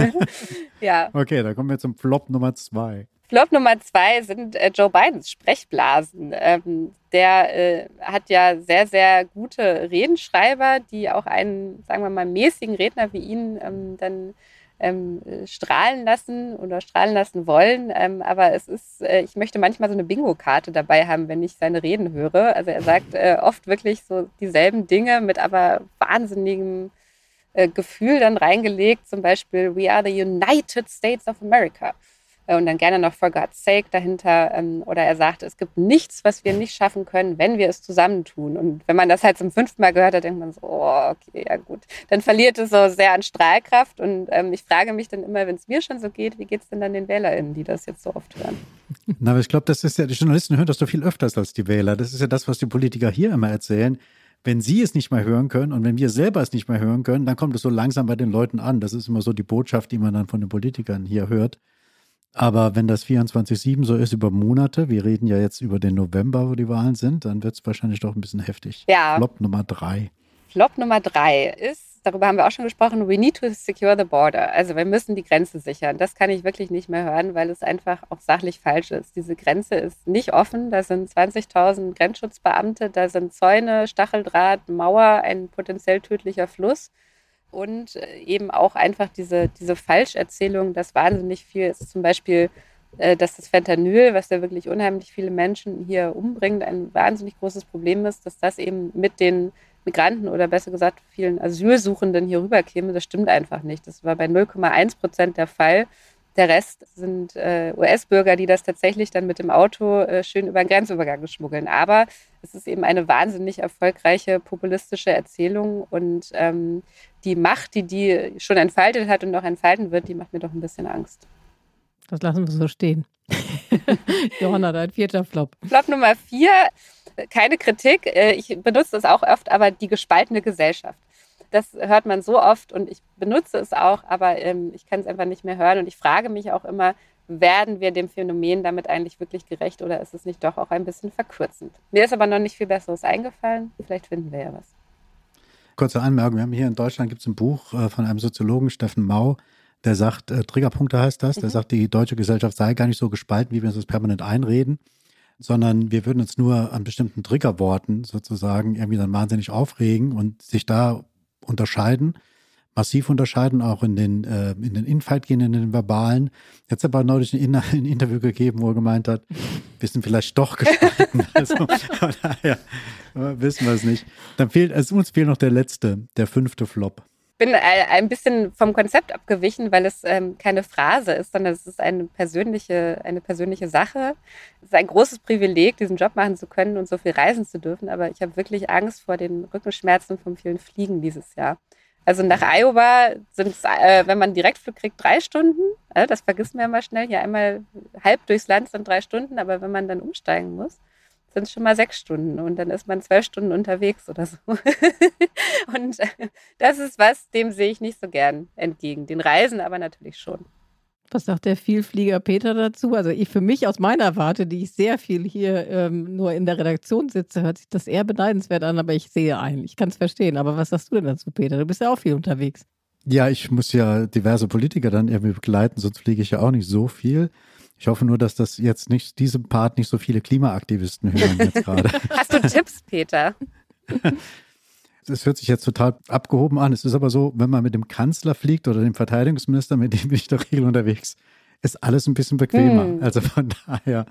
ja. Okay, dann kommen wir zum Flop Nummer zwei. Flop Nummer zwei sind äh, Joe Bidens Sprechblasen. Ähm, der äh, hat ja sehr, sehr gute Redenschreiber, die auch einen, sagen wir mal, mäßigen Redner wie ihn ähm, dann ähm, strahlen lassen oder strahlen lassen wollen. Ähm, aber es ist, äh, ich möchte manchmal so eine Bingo-Karte dabei haben, wenn ich seine Reden höre. Also er sagt äh, oft wirklich so dieselben Dinge mit aber wahnsinnigem äh, Gefühl dann reingelegt. Zum Beispiel, We are the United States of America. Äh, und dann gerne noch For God's Sake dahinter. Ähm, oder er sagt, es gibt nichts, was wir nicht schaffen können, wenn wir es zusammentun. Und wenn man das halt zum fünften Mal gehört hat, denkt man so, oh, okay, ja gut. Dann verliert es so sehr an Strahlkraft. Und ähm, ich frage mich dann immer, wenn es mir schon so geht, wie geht es denn dann den WählerInnen, die das jetzt so oft hören? Na, aber ich glaube, das ist ja, die Journalisten hören das doch viel öfters als die Wähler. Das ist ja das, was die Politiker hier immer erzählen wenn sie es nicht mehr hören können und wenn wir selber es nicht mehr hören können, dann kommt es so langsam bei den Leuten an. Das ist immer so die Botschaft, die man dann von den Politikern hier hört. Aber wenn das 24-7 so ist über Monate, wir reden ja jetzt über den November, wo die Wahlen sind, dann wird es wahrscheinlich doch ein bisschen heftig. Ja. Flop Nummer drei. Flop Nummer drei ist, darüber haben wir auch schon gesprochen, we need to secure the border. Also wir müssen die Grenze sichern. Das kann ich wirklich nicht mehr hören, weil es einfach auch sachlich falsch ist. Diese Grenze ist nicht offen. Da sind 20.000 Grenzschutzbeamte, da sind Zäune, Stacheldraht, Mauer, ein potenziell tödlicher Fluss und äh, eben auch einfach diese, diese Falscherzählung, dass wahnsinnig viel ist. Zum Beispiel, äh, dass das Fentanyl, was ja wirklich unheimlich viele Menschen hier umbringt, ein wahnsinnig großes Problem ist, dass das eben mit den Migranten oder besser gesagt vielen Asylsuchenden hier rüberkäme. Das stimmt einfach nicht. Das war bei 0,1 Prozent der Fall. Der Rest sind äh, US-Bürger, die das tatsächlich dann mit dem Auto äh, schön über den Grenzübergang schmuggeln. Aber es ist eben eine wahnsinnig erfolgreiche populistische Erzählung und ähm, die Macht, die die schon entfaltet hat und noch entfalten wird, die macht mir doch ein bisschen Angst. Das lassen wir so stehen. Johanna, dein vierter Flop. Flop Nummer vier, keine Kritik. Äh, ich benutze es auch oft, aber die gespaltene Gesellschaft das hört man so oft und ich benutze es auch, aber ähm, ich kann es einfach nicht mehr hören. Und ich frage mich auch immer, werden wir dem Phänomen damit eigentlich wirklich gerecht oder ist es nicht doch auch ein bisschen verkürzend? Mir ist aber noch nicht viel Besseres eingefallen. Vielleicht finden wir ja was. Kurze Anmerkung: Wir haben hier in Deutschland gibt es ein Buch äh, von einem Soziologen, Steffen Mau, der sagt, äh, Triggerpunkte heißt das, der mhm. sagt, die deutsche Gesellschaft sei gar nicht so gespalten, wie wir uns das permanent einreden, sondern wir würden uns nur an bestimmten Triggerworten sozusagen irgendwie dann wahnsinnig aufregen und sich da unterscheiden, massiv unterscheiden, auch in den, äh, in den Infight gehen, in den verbalen. Jetzt aber neulich ein, ein, Interview gegeben, wo er gemeint hat, wir sind vielleicht doch gespalten. also, von daher wissen wir es nicht. Dann fehlt, also uns fehlt noch der letzte, der fünfte Flop bin ein bisschen vom Konzept abgewichen, weil es ähm, keine Phrase ist, sondern es ist eine persönliche, eine persönliche Sache. Es ist ein großes Privileg, diesen Job machen zu können und so viel reisen zu dürfen. Aber ich habe wirklich Angst vor den Rückenschmerzen vom vielen Fliegen dieses Jahr. Also nach Iowa sind es, äh, wenn man Direktflug kriegt, drei Stunden. Äh, das vergisst man ja mal schnell. Hier einmal halb durchs Land sind drei Stunden, aber wenn man dann umsteigen muss, sind es schon mal sechs Stunden und dann ist man zwölf Stunden unterwegs oder so. und äh, das ist was, dem sehe ich nicht so gern entgegen. Den Reisen aber natürlich schon. Was sagt der Vielflieger Peter dazu? Also ich für mich aus meiner Warte, die ich sehr viel hier ähm, nur in der Redaktion sitze, hört sich das eher beneidenswert an, aber ich sehe ein. Ich kann es verstehen. Aber was sagst du denn dazu, Peter? Du bist ja auch viel unterwegs. Ja, ich muss ja diverse Politiker dann irgendwie begleiten, sonst fliege ich ja auch nicht so viel. Ich hoffe nur, dass das jetzt nicht, diesem Part nicht so viele Klimaaktivisten hören jetzt gerade. Hast du Tipps, Peter? das hört sich jetzt total abgehoben an. Es ist aber so, wenn man mit dem Kanzler fliegt oder dem Verteidigungsminister, mit dem bin ich der Regel unterwegs, ist alles ein bisschen bequemer. Hm. Also von daher,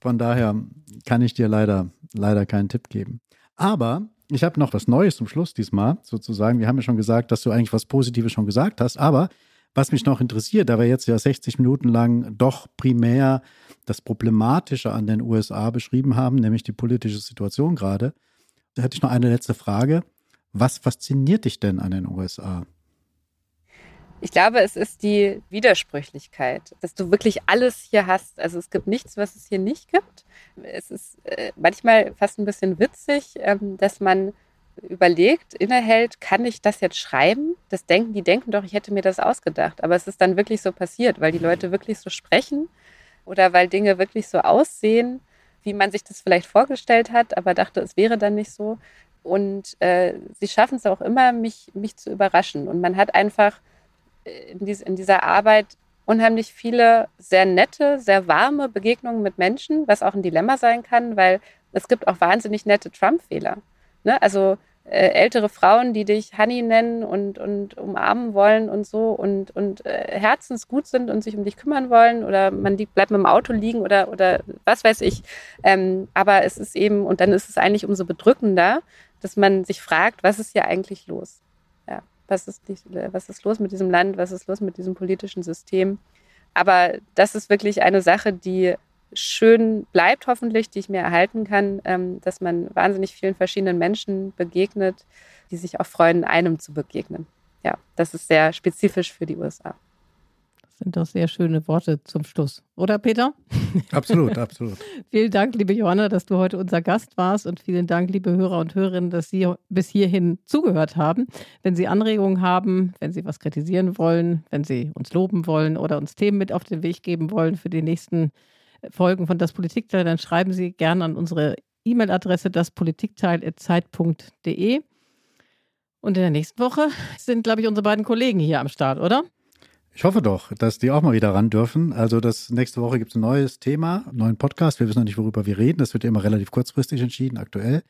von daher kann ich dir leider, leider keinen Tipp geben. Aber ich habe noch was Neues zum Schluss diesmal, sozusagen. Wir haben ja schon gesagt, dass du eigentlich was Positives schon gesagt hast, aber was mich noch interessiert, da wir jetzt ja 60 Minuten lang doch primär das Problematische an den USA beschrieben haben, nämlich die politische Situation gerade, da hätte ich noch eine letzte Frage. Was fasziniert dich denn an den USA? Ich glaube, es ist die Widersprüchlichkeit, dass du wirklich alles hier hast. Also es gibt nichts, was es hier nicht gibt. Es ist äh, manchmal fast ein bisschen witzig, ähm, dass man überlegt, innehält, kann ich das jetzt schreiben? Das denken, die denken doch, ich hätte mir das ausgedacht. Aber es ist dann wirklich so passiert, weil die Leute wirklich so sprechen oder weil Dinge wirklich so aussehen, wie man sich das vielleicht vorgestellt hat, aber dachte, es wäre dann nicht so. Und äh, sie schaffen es auch immer, mich, mich zu überraschen. Und man hat einfach äh, in, dies, in dieser Arbeit unheimlich viele sehr nette, sehr warme Begegnungen mit Menschen, was auch ein Dilemma sein kann, weil es gibt auch wahnsinnig nette Trump-Fehler. Ne? Also äh, ältere Frauen, die dich Honey nennen und, und umarmen wollen und so und, und äh, herzensgut sind und sich um dich kümmern wollen oder man liegt, bleibt mit dem Auto liegen oder, oder was weiß ich. Ähm, aber es ist eben, und dann ist es eigentlich umso bedrückender, dass man sich fragt, was ist hier eigentlich los? Ja, was ist, was ist los mit diesem Land? Was ist los mit diesem politischen System? Aber das ist wirklich eine Sache, die schön bleibt, hoffentlich, die ich mir erhalten kann, ähm, dass man wahnsinnig vielen verschiedenen Menschen begegnet, die sich auch freuen, einem zu begegnen. Ja, das ist sehr spezifisch für die USA. Das sind doch sehr schöne Worte zum Schluss, oder Peter? Absolut, absolut. vielen Dank, liebe Johanna, dass du heute unser Gast warst und vielen Dank, liebe Hörer und Hörerinnen, dass Sie bis hierhin zugehört haben. Wenn Sie Anregungen haben, wenn Sie was kritisieren wollen, wenn Sie uns loben wollen oder uns Themen mit auf den Weg geben wollen für die nächsten Folgen von Das Politikteil, dann schreiben Sie gerne an unsere E-Mail-Adresse daspolitikteil.zeit.de. Und in der nächsten Woche sind, glaube ich, unsere beiden Kollegen hier am Start, oder? Ich hoffe doch, dass die auch mal wieder ran dürfen. Also das nächste Woche gibt es ein neues Thema, einen neuen Podcast. Wir wissen noch nicht, worüber wir reden. Das wird ja immer relativ kurzfristig entschieden, aktuell.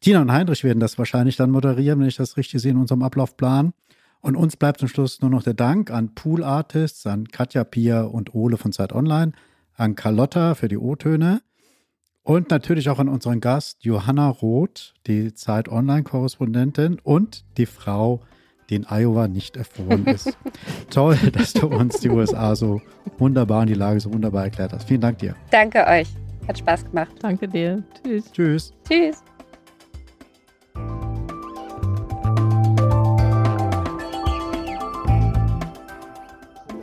Tina und Heinrich werden das wahrscheinlich dann moderieren, wenn ich das richtig sehe in unserem Ablaufplan. Und uns bleibt zum Schluss nur noch der Dank an Pool Artists, an Katja, Pia und Ole von Zeit Online an Carlotta für die O-Töne und natürlich auch an unseren Gast Johanna Roth, die Zeit Online-Korrespondentin und die Frau, die in Iowa nicht erfroren ist. Toll, dass du uns die USA so wunderbar und die Lage so wunderbar erklärt hast. Vielen Dank dir. Danke euch. Hat Spaß gemacht. Danke dir. Tschüss. Tschüss. Tschüss.